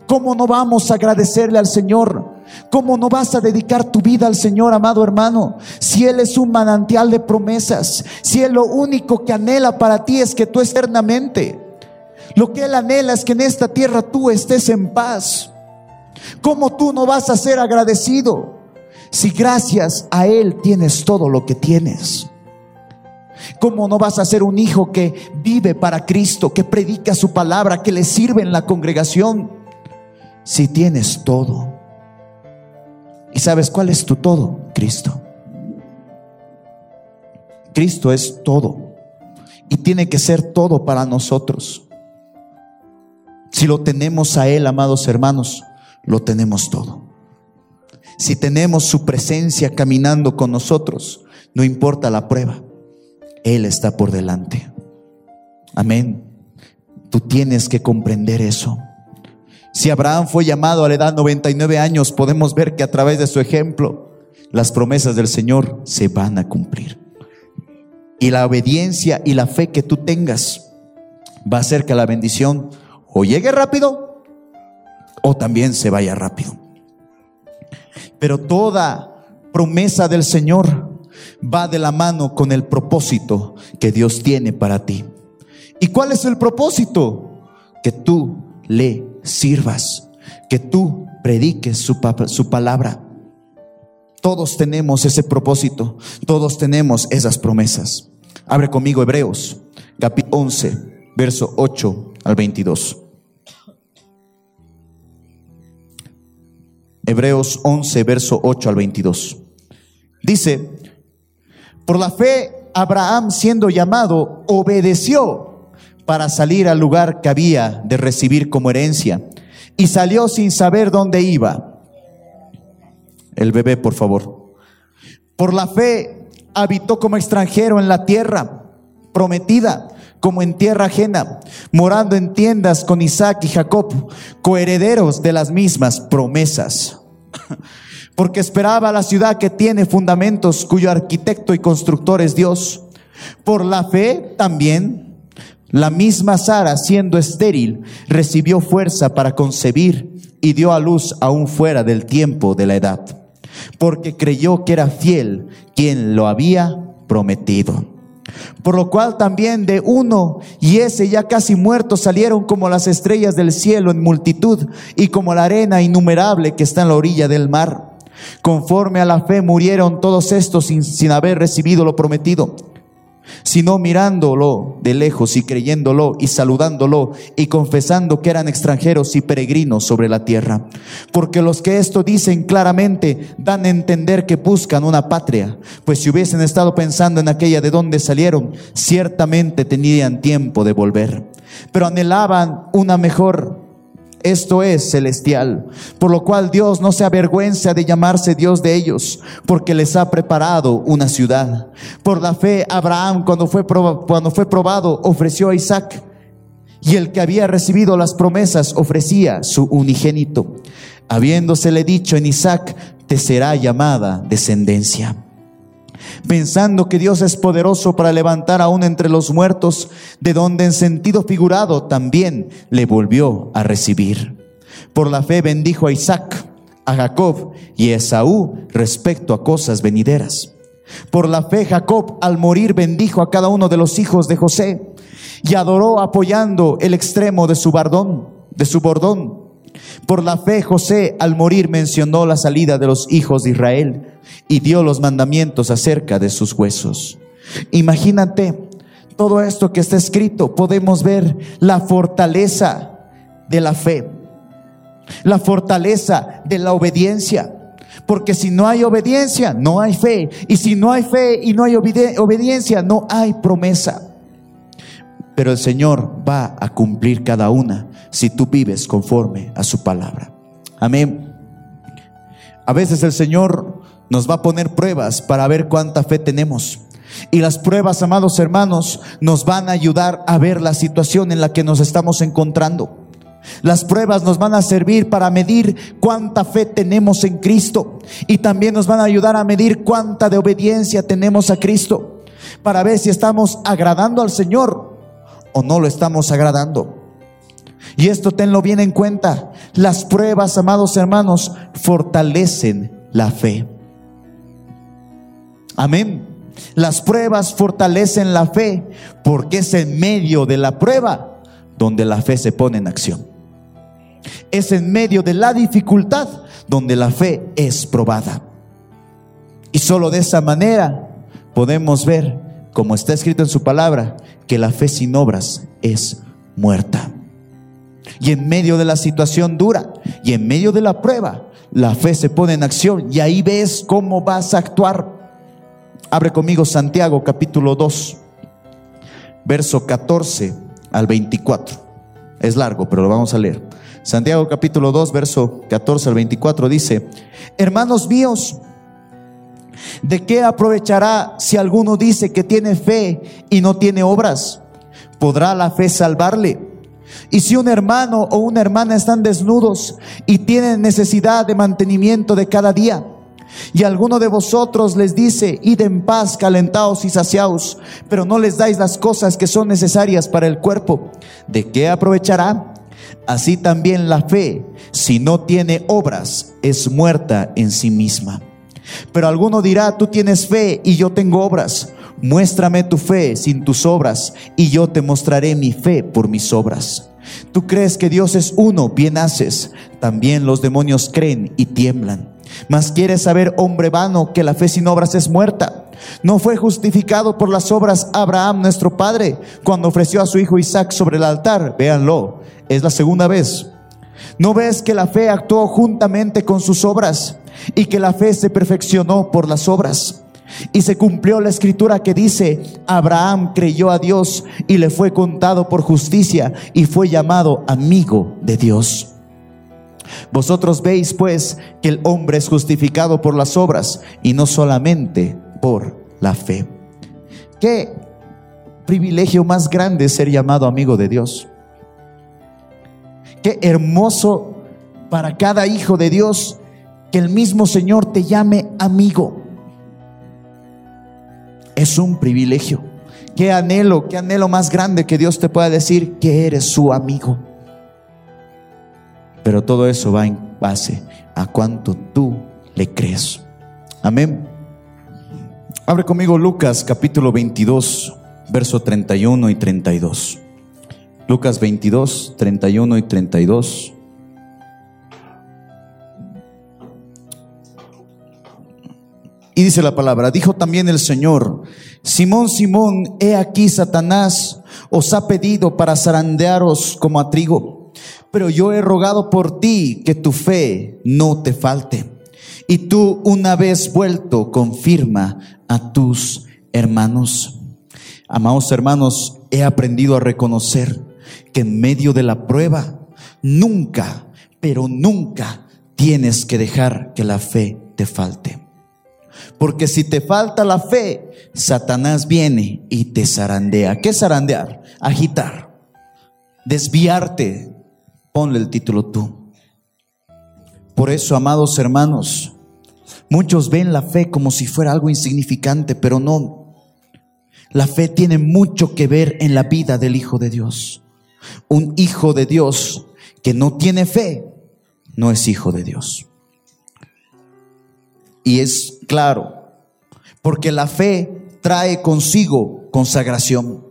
¿Cómo no vamos a agradecerle al Señor? ¿Cómo no vas a dedicar tu vida al Señor, amado hermano? Si Él es un manantial de promesas, si Él lo único que anhela para ti es que tú eternamente, lo que Él anhela es que en esta tierra tú estés en paz. ¿Cómo tú no vas a ser agradecido si gracias a Él tienes todo lo que tienes? ¿Cómo no vas a ser un hijo que vive para Cristo, que predica su palabra, que le sirve en la congregación? Si tienes todo. ¿Y sabes cuál es tu todo? Cristo. Cristo es todo. Y tiene que ser todo para nosotros. Si lo tenemos a Él, amados hermanos, lo tenemos todo. Si tenemos su presencia caminando con nosotros, no importa la prueba. Él está por delante. Amén. Tú tienes que comprender eso. Si Abraham fue llamado a la edad 99 años, podemos ver que a través de su ejemplo, las promesas del Señor se van a cumplir. Y la obediencia y la fe que tú tengas va a hacer que la bendición o llegue rápido o también se vaya rápido. Pero toda promesa del Señor va de la mano con el propósito que Dios tiene para ti. ¿Y cuál es el propósito? Que tú le sirvas, que tú prediques su, su palabra. Todos tenemos ese propósito, todos tenemos esas promesas. Abre conmigo Hebreos, capítulo 11, verso 8 al 22. Hebreos 11, verso 8 al 22. Dice, por la fe, Abraham, siendo llamado, obedeció para salir al lugar que había de recibir como herencia y salió sin saber dónde iba. El bebé, por favor. Por la fe, habitó como extranjero en la tierra prometida, como en tierra ajena, morando en tiendas con Isaac y Jacob, coherederos de las mismas promesas porque esperaba la ciudad que tiene fundamentos, cuyo arquitecto y constructor es Dios. Por la fe también, la misma Sara, siendo estéril, recibió fuerza para concebir y dio a luz aún fuera del tiempo de la edad, porque creyó que era fiel quien lo había prometido. Por lo cual también de uno y ese ya casi muerto salieron como las estrellas del cielo en multitud y como la arena innumerable que está en la orilla del mar. Conforme a la fe murieron todos estos sin, haber recibido lo prometido, sino mirándolo de lejos y creyéndolo y saludándolo y confesando que eran extranjeros y peregrinos sobre la tierra. Porque los que esto dicen claramente dan a entender que buscan una patria, pues si hubiesen estado pensando en aquella de donde salieron, ciertamente tenían tiempo de volver. Pero anhelaban una mejor esto es celestial, por lo cual Dios no se avergüenza de llamarse Dios de ellos, porque les ha preparado una ciudad. Por la fe, Abraham, cuando fue, probado, cuando fue probado, ofreció a Isaac, y el que había recibido las promesas ofrecía su unigénito, habiéndosele dicho en Isaac, te será llamada descendencia pensando que Dios es poderoso para levantar aún entre los muertos, de donde en sentido figurado también le volvió a recibir. Por la fe bendijo a Isaac, a Jacob y a Esaú respecto a cosas venideras. Por la fe Jacob al morir bendijo a cada uno de los hijos de José y adoró apoyando el extremo de su bardón, de su bordón por la fe José al morir mencionó la salida de los hijos de Israel y dio los mandamientos acerca de sus huesos. Imagínate todo esto que está escrito, podemos ver la fortaleza de la fe, la fortaleza de la obediencia. Porque si no hay obediencia, no hay fe. Y si no hay fe y no hay obediencia, no hay promesa pero el Señor va a cumplir cada una si tú vives conforme a su palabra. Amén. A veces el Señor nos va a poner pruebas para ver cuánta fe tenemos. Y las pruebas, amados hermanos, nos van a ayudar a ver la situación en la que nos estamos encontrando. Las pruebas nos van a servir para medir cuánta fe tenemos en Cristo y también nos van a ayudar a medir cuánta de obediencia tenemos a Cristo para ver si estamos agradando al Señor no lo estamos agradando. Y esto tenlo bien en cuenta. Las pruebas, amados hermanos, fortalecen la fe. Amén. Las pruebas fortalecen la fe porque es en medio de la prueba donde la fe se pone en acción. Es en medio de la dificultad donde la fe es probada. Y solo de esa manera podemos ver, como está escrito en su palabra, que la fe sin obras es muerta. Y en medio de la situación dura y en medio de la prueba, la fe se pone en acción y ahí ves cómo vas a actuar. Abre conmigo Santiago capítulo 2, verso 14 al 24. Es largo, pero lo vamos a leer. Santiago capítulo 2, verso 14 al 24 dice, hermanos míos, ¿De qué aprovechará si alguno dice que tiene fe y no tiene obras? ¿Podrá la fe salvarle? Y si un hermano o una hermana están desnudos y tienen necesidad de mantenimiento de cada día, y alguno de vosotros les dice, id en paz, calentaos y saciaos, pero no les dais las cosas que son necesarias para el cuerpo, ¿de qué aprovechará? Así también la fe, si no tiene obras, es muerta en sí misma. Pero alguno dirá, tú tienes fe y yo tengo obras. Muéstrame tu fe sin tus obras y yo te mostraré mi fe por mis obras. Tú crees que Dios es uno, bien haces. También los demonios creen y tiemblan. Mas quieres saber, hombre vano, que la fe sin obras es muerta. No fue justificado por las obras Abraham, nuestro padre, cuando ofreció a su hijo Isaac sobre el altar. Véanlo, es la segunda vez. ¿No ves que la fe actuó juntamente con sus obras? Y que la fe se perfeccionó por las obras. Y se cumplió la escritura que dice, Abraham creyó a Dios y le fue contado por justicia y fue llamado amigo de Dios. Vosotros veis pues que el hombre es justificado por las obras y no solamente por la fe. Qué privilegio más grande ser llamado amigo de Dios. Qué hermoso para cada hijo de Dios que el mismo Señor te llame amigo. Es un privilegio. Qué anhelo, qué anhelo más grande que Dios te pueda decir que eres su amigo. Pero todo eso va en base a cuánto tú le crees. Amén. Abre conmigo Lucas capítulo 22, verso 31 y 32. Lucas 22, 31 y 32. Y dice la palabra, dijo también el Señor, Simón, Simón, he aquí Satanás os ha pedido para zarandearos como a trigo, pero yo he rogado por ti que tu fe no te falte. Y tú una vez vuelto confirma a tus hermanos. Amados hermanos, he aprendido a reconocer que en medio de la prueba nunca, pero nunca tienes que dejar que la fe te falte. Porque si te falta la fe, Satanás viene y te zarandea. ¿Qué zarandear? Agitar, desviarte. Ponle el título tú. Por eso, amados hermanos, muchos ven la fe como si fuera algo insignificante, pero no. La fe tiene mucho que ver en la vida del Hijo de Dios. Un Hijo de Dios que no tiene fe, no es Hijo de Dios. Y es claro, porque la fe trae consigo consagración,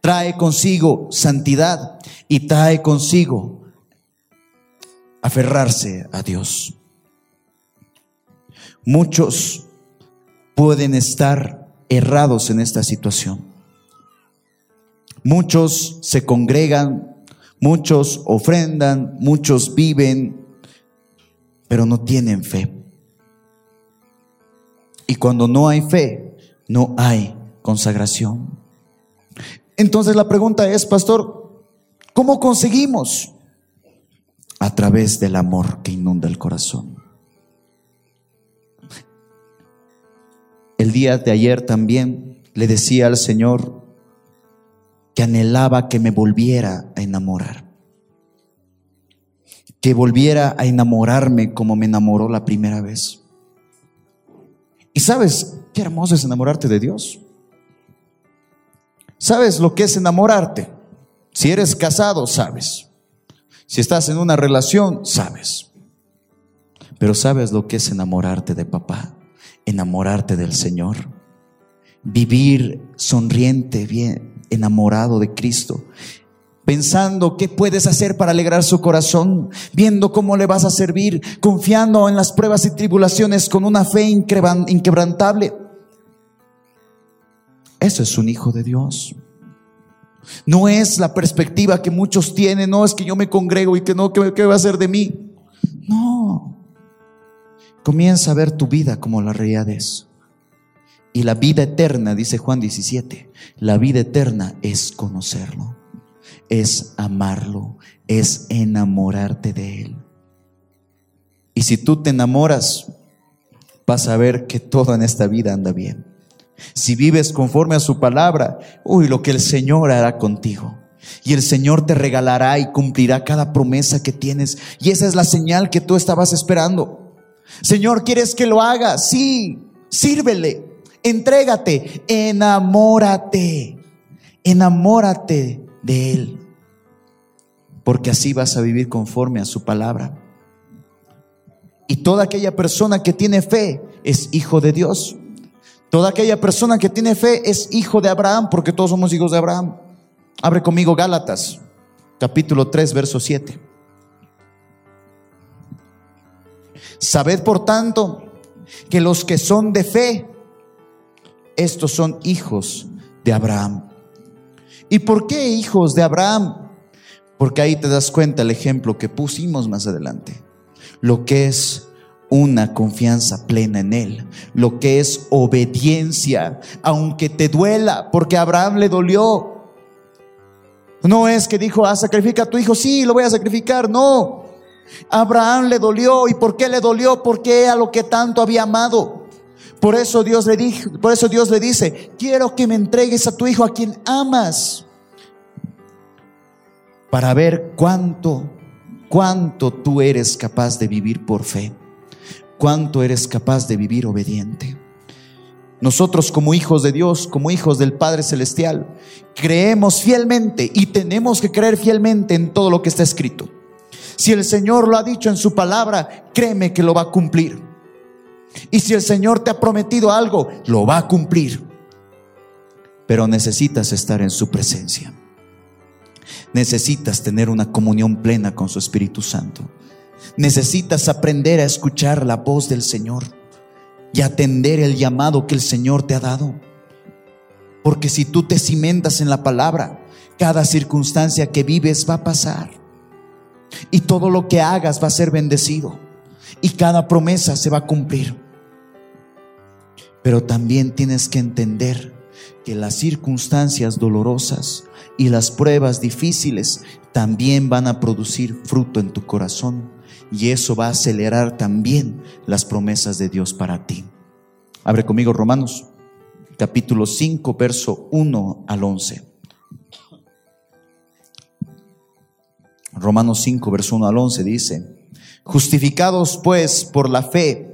trae consigo santidad y trae consigo aferrarse a Dios. Muchos pueden estar errados en esta situación. Muchos se congregan, muchos ofrendan, muchos viven, pero no tienen fe. Y cuando no hay fe, no hay consagración. Entonces la pregunta es, pastor, ¿cómo conseguimos? A través del amor que inunda el corazón. El día de ayer también le decía al Señor que anhelaba que me volviera a enamorar. Que volviera a enamorarme como me enamoró la primera vez. Y sabes qué hermoso es enamorarte de Dios. ¿Sabes lo que es enamorarte? Si eres casado, sabes. Si estás en una relación, sabes. Pero ¿sabes lo que es enamorarte de papá? Enamorarte del Señor. Vivir sonriente, bien, enamorado de Cristo pensando qué puedes hacer para alegrar su corazón, viendo cómo le vas a servir, confiando en las pruebas y tribulaciones con una fe inquebrantable. Eso es un hijo de Dios. No es la perspectiva que muchos tienen, no es que yo me congrego y que no, ¿qué, va a hacer de mí? No. Comienza a ver tu vida como la realidad es. Y la vida eterna, dice Juan 17, la vida eterna es conocerlo es amarlo, es enamorarte de Él. Y si tú te enamoras, vas a ver que todo en esta vida anda bien. Si vives conforme a su palabra, uy, lo que el Señor hará contigo. Y el Señor te regalará y cumplirá cada promesa que tienes. Y esa es la señal que tú estabas esperando. Señor, ¿quieres que lo haga? Sí, sírvele, entrégate, enamórate, enamórate de Él. Porque así vas a vivir conforme a su palabra. Y toda aquella persona que tiene fe es hijo de Dios. Toda aquella persona que tiene fe es hijo de Abraham, porque todos somos hijos de Abraham. Abre conmigo Gálatas, capítulo 3, verso 7. Sabed por tanto que los que son de fe, estos son hijos de Abraham. ¿Y por qué hijos de Abraham? Porque ahí te das cuenta el ejemplo que pusimos más adelante. Lo que es una confianza plena en Él, lo que es obediencia, aunque te duela, porque Abraham le dolió. No es que dijo, ah, sacrifica a tu hijo, sí, lo voy a sacrificar, no. Abraham le dolió, ¿y por qué le dolió? Porque a lo que tanto había amado. Por eso Dios le dijo, por eso Dios le dice, quiero que me entregues a tu hijo a quien amas. Para ver cuánto, cuánto tú eres capaz de vivir por fe. Cuánto eres capaz de vivir obediente. Nosotros como hijos de Dios, como hijos del Padre Celestial, creemos fielmente y tenemos que creer fielmente en todo lo que está escrito. Si el Señor lo ha dicho en su palabra, créeme que lo va a cumplir. Y si el Señor te ha prometido algo, lo va a cumplir. Pero necesitas estar en su presencia. Necesitas tener una comunión plena con su Espíritu Santo. Necesitas aprender a escuchar la voz del Señor. y atender el llamado que el Señor te ha dado. Porque si tú te cimentas en la palabra, cada circunstancia que vives va a pasar. Y todo lo que hagas va a ser bendecido. Y cada promesa se va a cumplir. Pero también tienes que entender que las circunstancias dolorosas y las pruebas difíciles también van a producir fruto en tu corazón. Y eso va a acelerar también las promesas de Dios para ti. Abre conmigo Romanos capítulo 5, verso 1 al 11. Romanos 5, verso 1 al 11 dice, justificados pues por la fe,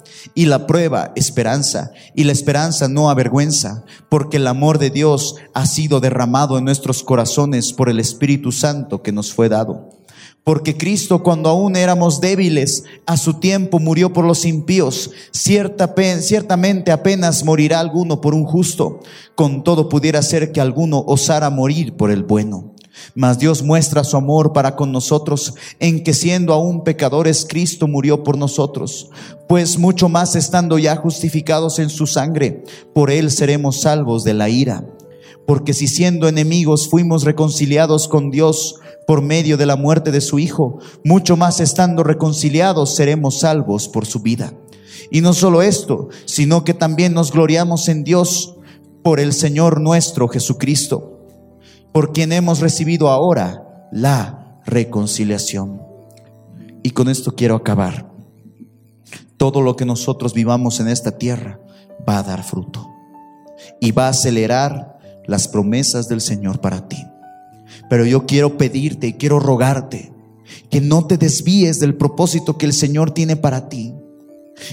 y la prueba esperanza y la esperanza no avergüenza, porque el amor de Dios ha sido derramado en nuestros corazones por el Espíritu Santo que nos fue dado. Porque Cristo cuando aún éramos débiles, a su tiempo murió por los impíos. Cierta, ciertamente apenas morirá alguno por un justo. Con todo pudiera ser que alguno osara morir por el bueno. Mas Dios muestra su amor para con nosotros en que siendo aún pecadores, Cristo murió por nosotros. Pues mucho más estando ya justificados en su sangre, por él seremos salvos de la ira. Porque si siendo enemigos fuimos reconciliados con Dios por medio de la muerte de su Hijo, mucho más estando reconciliados seremos salvos por su vida. Y no solo esto, sino que también nos gloriamos en Dios por el Señor nuestro Jesucristo, por quien hemos recibido ahora la reconciliación. Y con esto quiero acabar. Todo lo que nosotros vivamos en esta tierra va a dar fruto y va a acelerar las promesas del Señor para ti. Pero yo quiero pedirte y quiero rogarte que no te desvíes del propósito que el Señor tiene para ti.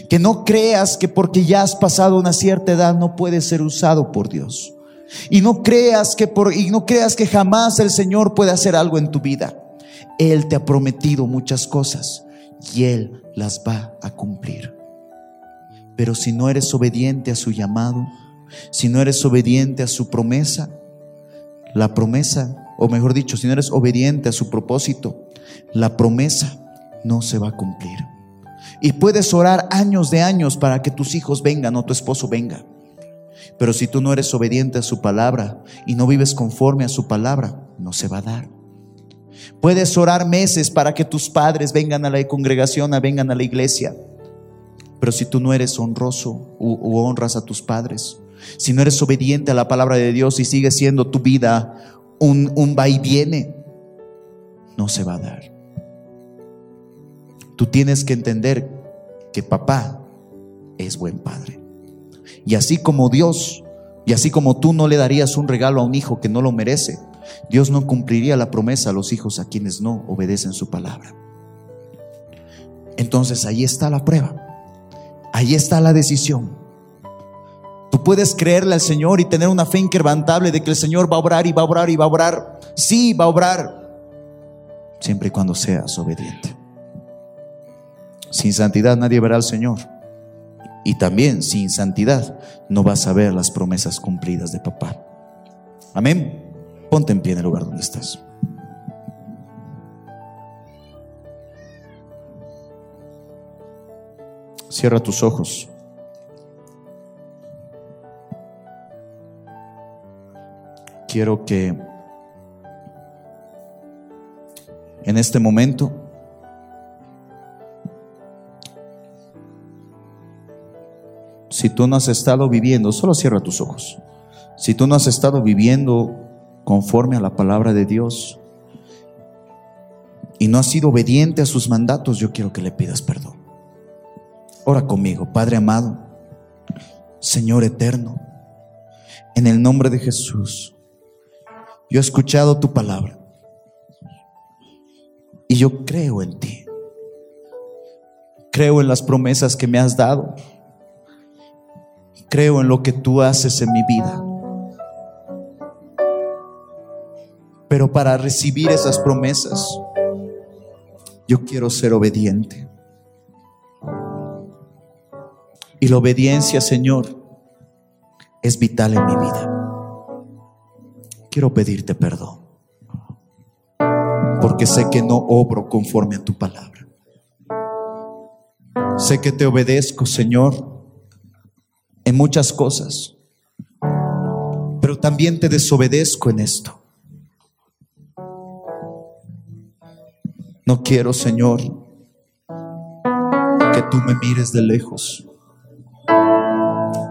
Que no creas que porque ya has pasado una cierta edad no puedes ser usado por Dios. Y no creas que por y no creas que jamás el Señor puede hacer algo en tu vida. Él te ha prometido muchas cosas y él las va a cumplir. Pero si no eres obediente a su llamado, si no eres obediente a su promesa, la promesa o mejor dicho, si no eres obediente a su propósito, la promesa no se va a cumplir. Y puedes orar años de años para que tus hijos vengan o tu esposo venga. Pero si tú no eres obediente a su palabra y no vives conforme a su palabra, no se va a dar. Puedes orar meses para que tus padres vengan a la congregación, vengan a la iglesia. Pero si tú no eres honroso u, honras a tus padres, si no eres obediente a la palabra de Dios y sigue siendo tu vida un, un va y viene, no se va a dar. Tú tienes que entender que papá es buen padre. Y así como Dios, y así como tú no le darías un regalo a un hijo que no lo merece, Dios no cumpliría la promesa a los hijos a quienes no obedecen su palabra. Entonces ahí está la prueba. Ahí está la decisión. Tú puedes creerle al Señor y tener una fe inquebrantable de que el Señor va a obrar y va a obrar y va a obrar. Sí, va a obrar. Siempre y cuando seas obediente. Sin santidad nadie verá al Señor. Y también sin santidad no vas a ver las promesas cumplidas de papá. Amén. Ponte en pie en el lugar donde estás. Cierra tus ojos. quiero que en este momento si tú no has estado viviendo, solo cierra tus ojos. Si tú no has estado viviendo conforme a la palabra de Dios y no has sido obediente a sus mandatos, yo quiero que le pidas perdón. Ora conmigo, Padre amado, Señor eterno, en el nombre de Jesús. Yo he escuchado tu palabra y yo creo en ti. Creo en las promesas que me has dado. Creo en lo que tú haces en mi vida. Pero para recibir esas promesas, yo quiero ser obediente. Y la obediencia, Señor, es vital en mi vida. Quiero pedirte perdón, porque sé que no obro conforme a tu palabra. Sé que te obedezco, Señor, en muchas cosas, pero también te desobedezco en esto. No quiero, Señor, que tú me mires de lejos.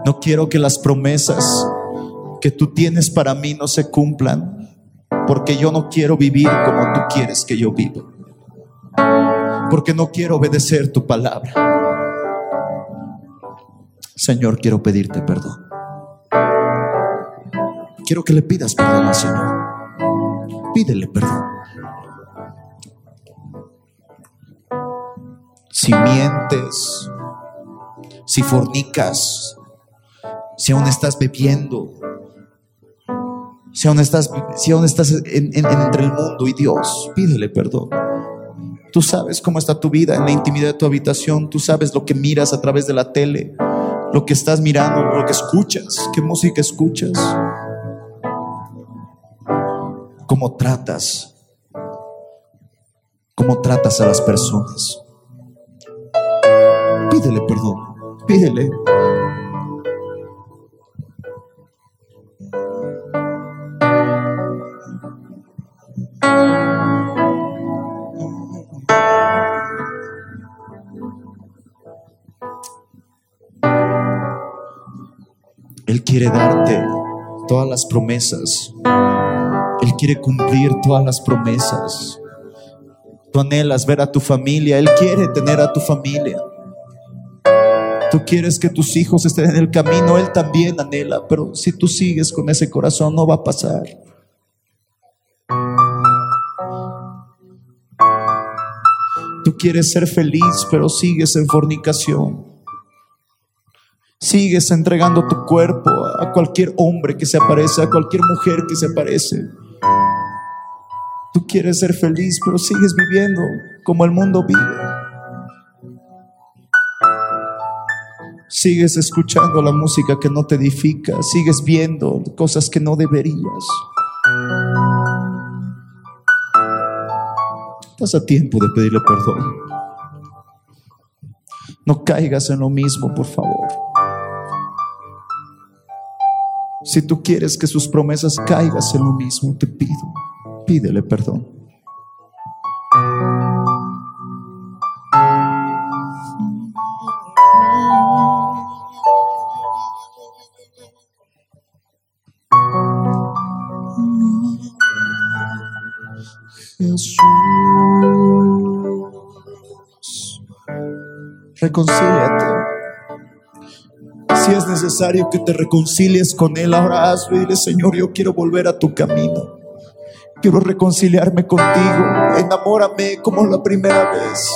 No quiero que las promesas que tú tienes para mí no se cumplan, porque yo no quiero vivir como tú quieres que yo viva. Porque no quiero obedecer tu palabra. Señor, quiero pedirte perdón. Quiero que le pidas perdón al Señor. Pídele perdón. Si mientes, si fornicas, si aún estás bebiendo, si aún estás, si aún estás entre el mundo y Dios, pídele perdón. Tú sabes cómo está tu vida en la intimidad de tu habitación, tú sabes lo que miras a través de la tele, lo que estás mirando, lo que escuchas, qué música escuchas, cómo tratas, cómo tratas a las personas. Pídele perdón, pídele. Él quiere darte todas las promesas. Él quiere cumplir todas las promesas. Tú anhelas ver a tu familia. Él quiere tener a tu familia. Tú quieres que tus hijos estén en el camino. Él también anhela. Pero si tú sigues con ese corazón, no va a pasar. Tú quieres ser feliz, pero sigues en fornicación. Sigues entregando tu cuerpo a cualquier hombre que se aparece, a cualquier mujer que se aparece. Tú quieres ser feliz, pero sigues viviendo como el mundo vive. Sigues escuchando la música que no te edifica, sigues viendo cosas que no deberías. Estás a tiempo de pedirle perdón. No caigas en lo mismo, por favor. Si tú quieres que sus promesas caigas en lo mismo, te pido, pídele perdón. Reconcíliate si es necesario que te reconcilies con Él, ahora hazlo y dile, Señor, yo quiero volver a tu camino. Quiero reconciliarme contigo. Enamórame como la primera vez.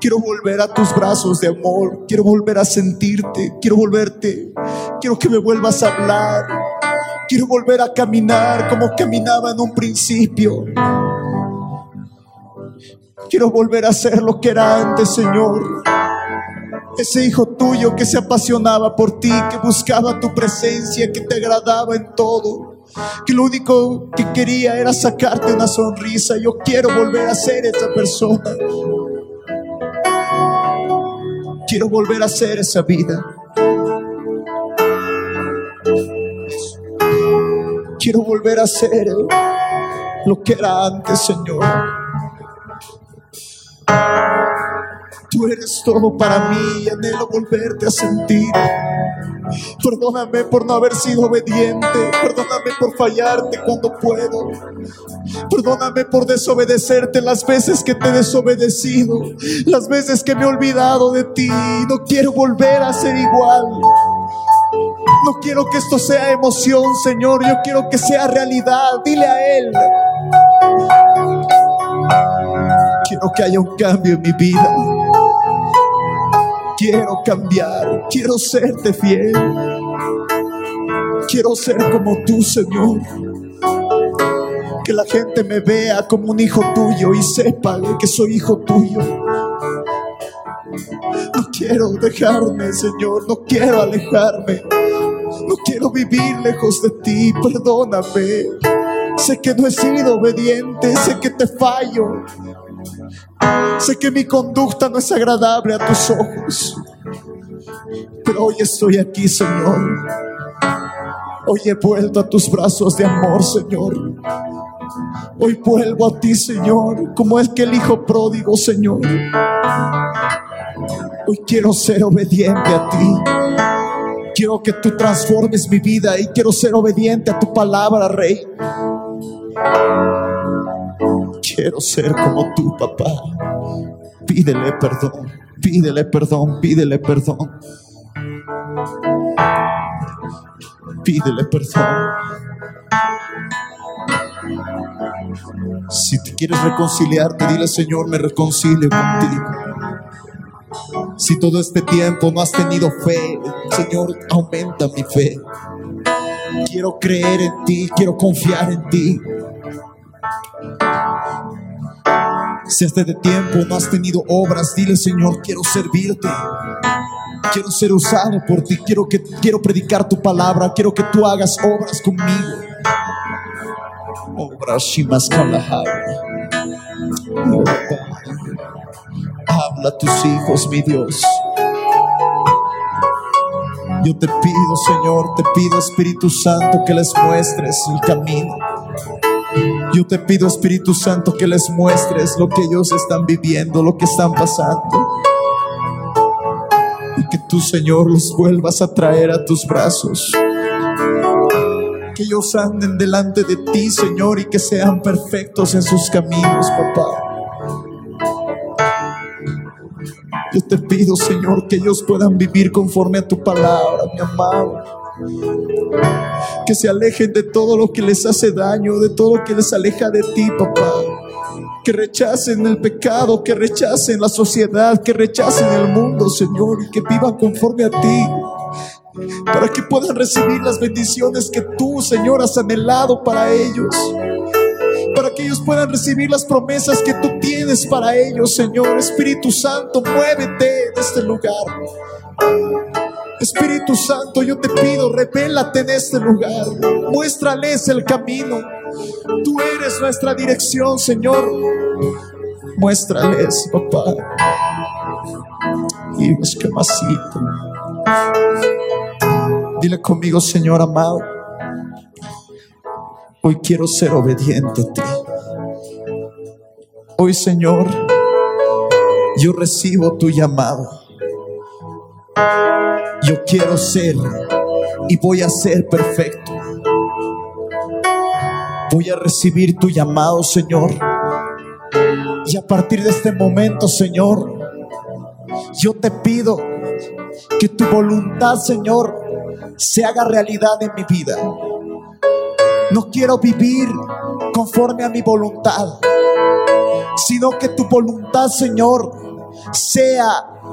Quiero volver a tus brazos de amor. Quiero volver a sentirte. Quiero volverte. Quiero que me vuelvas a hablar. Quiero volver a caminar como caminaba en un principio. Quiero volver a ser lo que era antes, Señor. Ese hijo tuyo que se apasionaba por ti, que buscaba tu presencia, que te agradaba en todo, que lo único que quería era sacarte una sonrisa. Yo quiero volver a ser esa persona. Quiero volver a ser esa vida. Quiero volver a ser lo que era antes, Señor. Tú eres todo para mí y anhelo volverte a sentir. Perdóname por no haber sido obediente. Perdóname por fallarte cuando puedo. Perdóname por desobedecerte las veces que te he desobedecido. Las veces que me he olvidado de ti. No quiero volver a ser igual. No quiero que esto sea emoción, Señor. Yo quiero que sea realidad. Dile a Él. Quiero que haya un cambio en mi vida. Quiero cambiar, quiero serte fiel. Quiero ser como tú, Señor. que la gente me vea como un hijo tuyo y sepa que soy hijo tuyo. No quiero dejarme, Señor, no quiero alejarme. No quiero vivir lejos de ti, perdóname. Sé que no he sido obediente, sé que te fallo. Sé que mi conducta no es agradable a tus ojos. Pero hoy estoy aquí, Señor. Hoy he vuelto a tus brazos de amor, Señor. Hoy vuelvo a ti, Señor, como es que el Hijo pródigo, Señor. Hoy quiero ser obediente a ti. Quiero que tú transformes mi vida y quiero ser obediente a tu palabra, Rey. Quiero ser como tú, papá. Pídele perdón, pídele perdón, pídele perdón. Pídele perdón. Si te quieres reconciliarte, dile Señor, me reconcilio contigo. Si todo este tiempo no has tenido fe, Señor, aumenta mi fe. Quiero creer en ti, quiero confiar en ti. Si este tiempo no has tenido obras, dile Señor, quiero servirte. Quiero ser usado por ti. Quiero que quiero predicar tu palabra. Quiero que tú hagas obras conmigo. Obras shimas Habla a tus hijos, mi Dios. Yo te pido, Señor, te pido, Espíritu Santo, que les muestres el camino. Yo te pido, Espíritu Santo, que les muestres lo que ellos están viviendo, lo que están pasando. Y que tú, Señor, los vuelvas a traer a tus brazos. Que ellos anden delante de ti, Señor, y que sean perfectos en sus caminos, papá. Yo te pido, Señor, que ellos puedan vivir conforme a tu palabra, mi amado. Que se alejen de todo lo que les hace daño, de todo lo que les aleja de ti, papá. Que rechacen el pecado, que rechacen la sociedad, que rechacen el mundo, Señor, y que vivan conforme a ti. Para que puedan recibir las bendiciones que tú, Señor, has anhelado para ellos para que ellos puedan recibir las promesas que tú tienes para ellos, Señor. Espíritu Santo, muévete en este lugar. Espíritu Santo, yo te pido, revélate en este lugar. Muéstrales el camino. Tú eres nuestra dirección, Señor. Muéstrales, papá. Y masito. Dile conmigo, Señor amado. Hoy quiero ser obediente a ti. Hoy, Señor, yo recibo tu llamado. Yo quiero ser y voy a ser perfecto. Voy a recibir tu llamado, Señor. Y a partir de este momento, Señor, yo te pido que tu voluntad, Señor, se haga realidad en mi vida. No quiero vivir conforme a mi voluntad, sino que tu voluntad, Señor, sea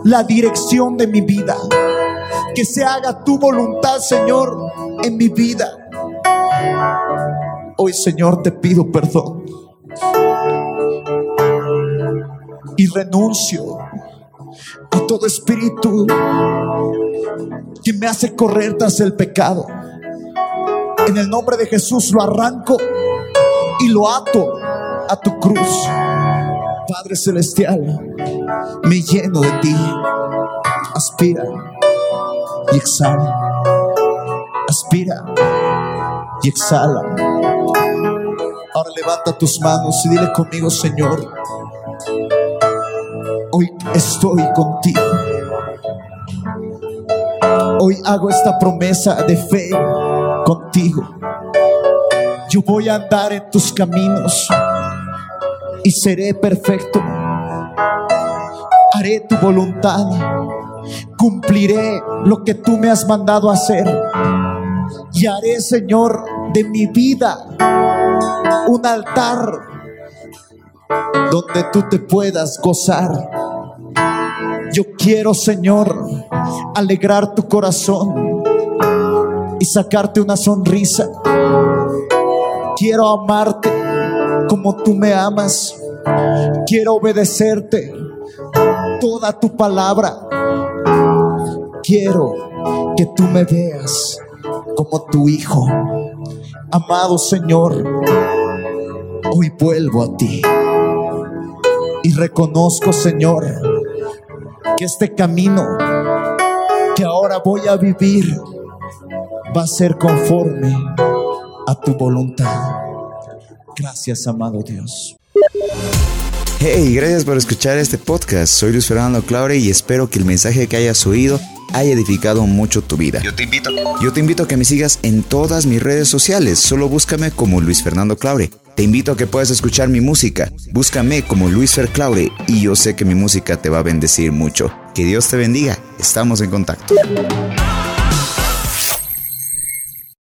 la dirección de mi vida. Que se haga tu voluntad, Señor, en mi vida. Hoy, Señor, te pido perdón. Y renuncio a todo espíritu que me hace correr tras el pecado en el nombre de Jesús lo arranco y lo ato a tu cruz. Padre Celestial, me lleno de ti. Aspira y exhala. Aspira y exhala. Ahora levanta tus manos y dile conmigo, Señor, hoy estoy contigo. Hoy hago esta promesa de fe contigo. Yo voy a andar en tus caminos y seré perfecto. Haré tu voluntad. Cumpliré lo que tú me has mandado hacer. Y haré, Señor, de mi vida un altar donde tú te puedas gozar. Yo quiero, Señor, alegrar tu corazón y sacarte una sonrisa. Quiero amarte como tú me amas. Quiero obedecerte toda tu palabra. Quiero que tú me veas como tu hijo. Amado Señor, hoy vuelvo a ti. Y reconozco, Señor, que este camino que ahora voy a vivir va a ser conforme a tu voluntad. Gracias, amado Dios. Hey, gracias por escuchar este podcast. Soy Luis Fernando Claure y espero que el mensaje que hayas oído haya edificado mucho tu vida. Yo te invito. Yo te invito a que me sigas en todas mis redes sociales. Solo búscame como Luis Fernando Claure. Te invito a que puedas escuchar mi música. Búscame como Luis Fer Claure y yo sé que mi música te va a bendecir mucho. Que Dios te bendiga. Estamos en contacto.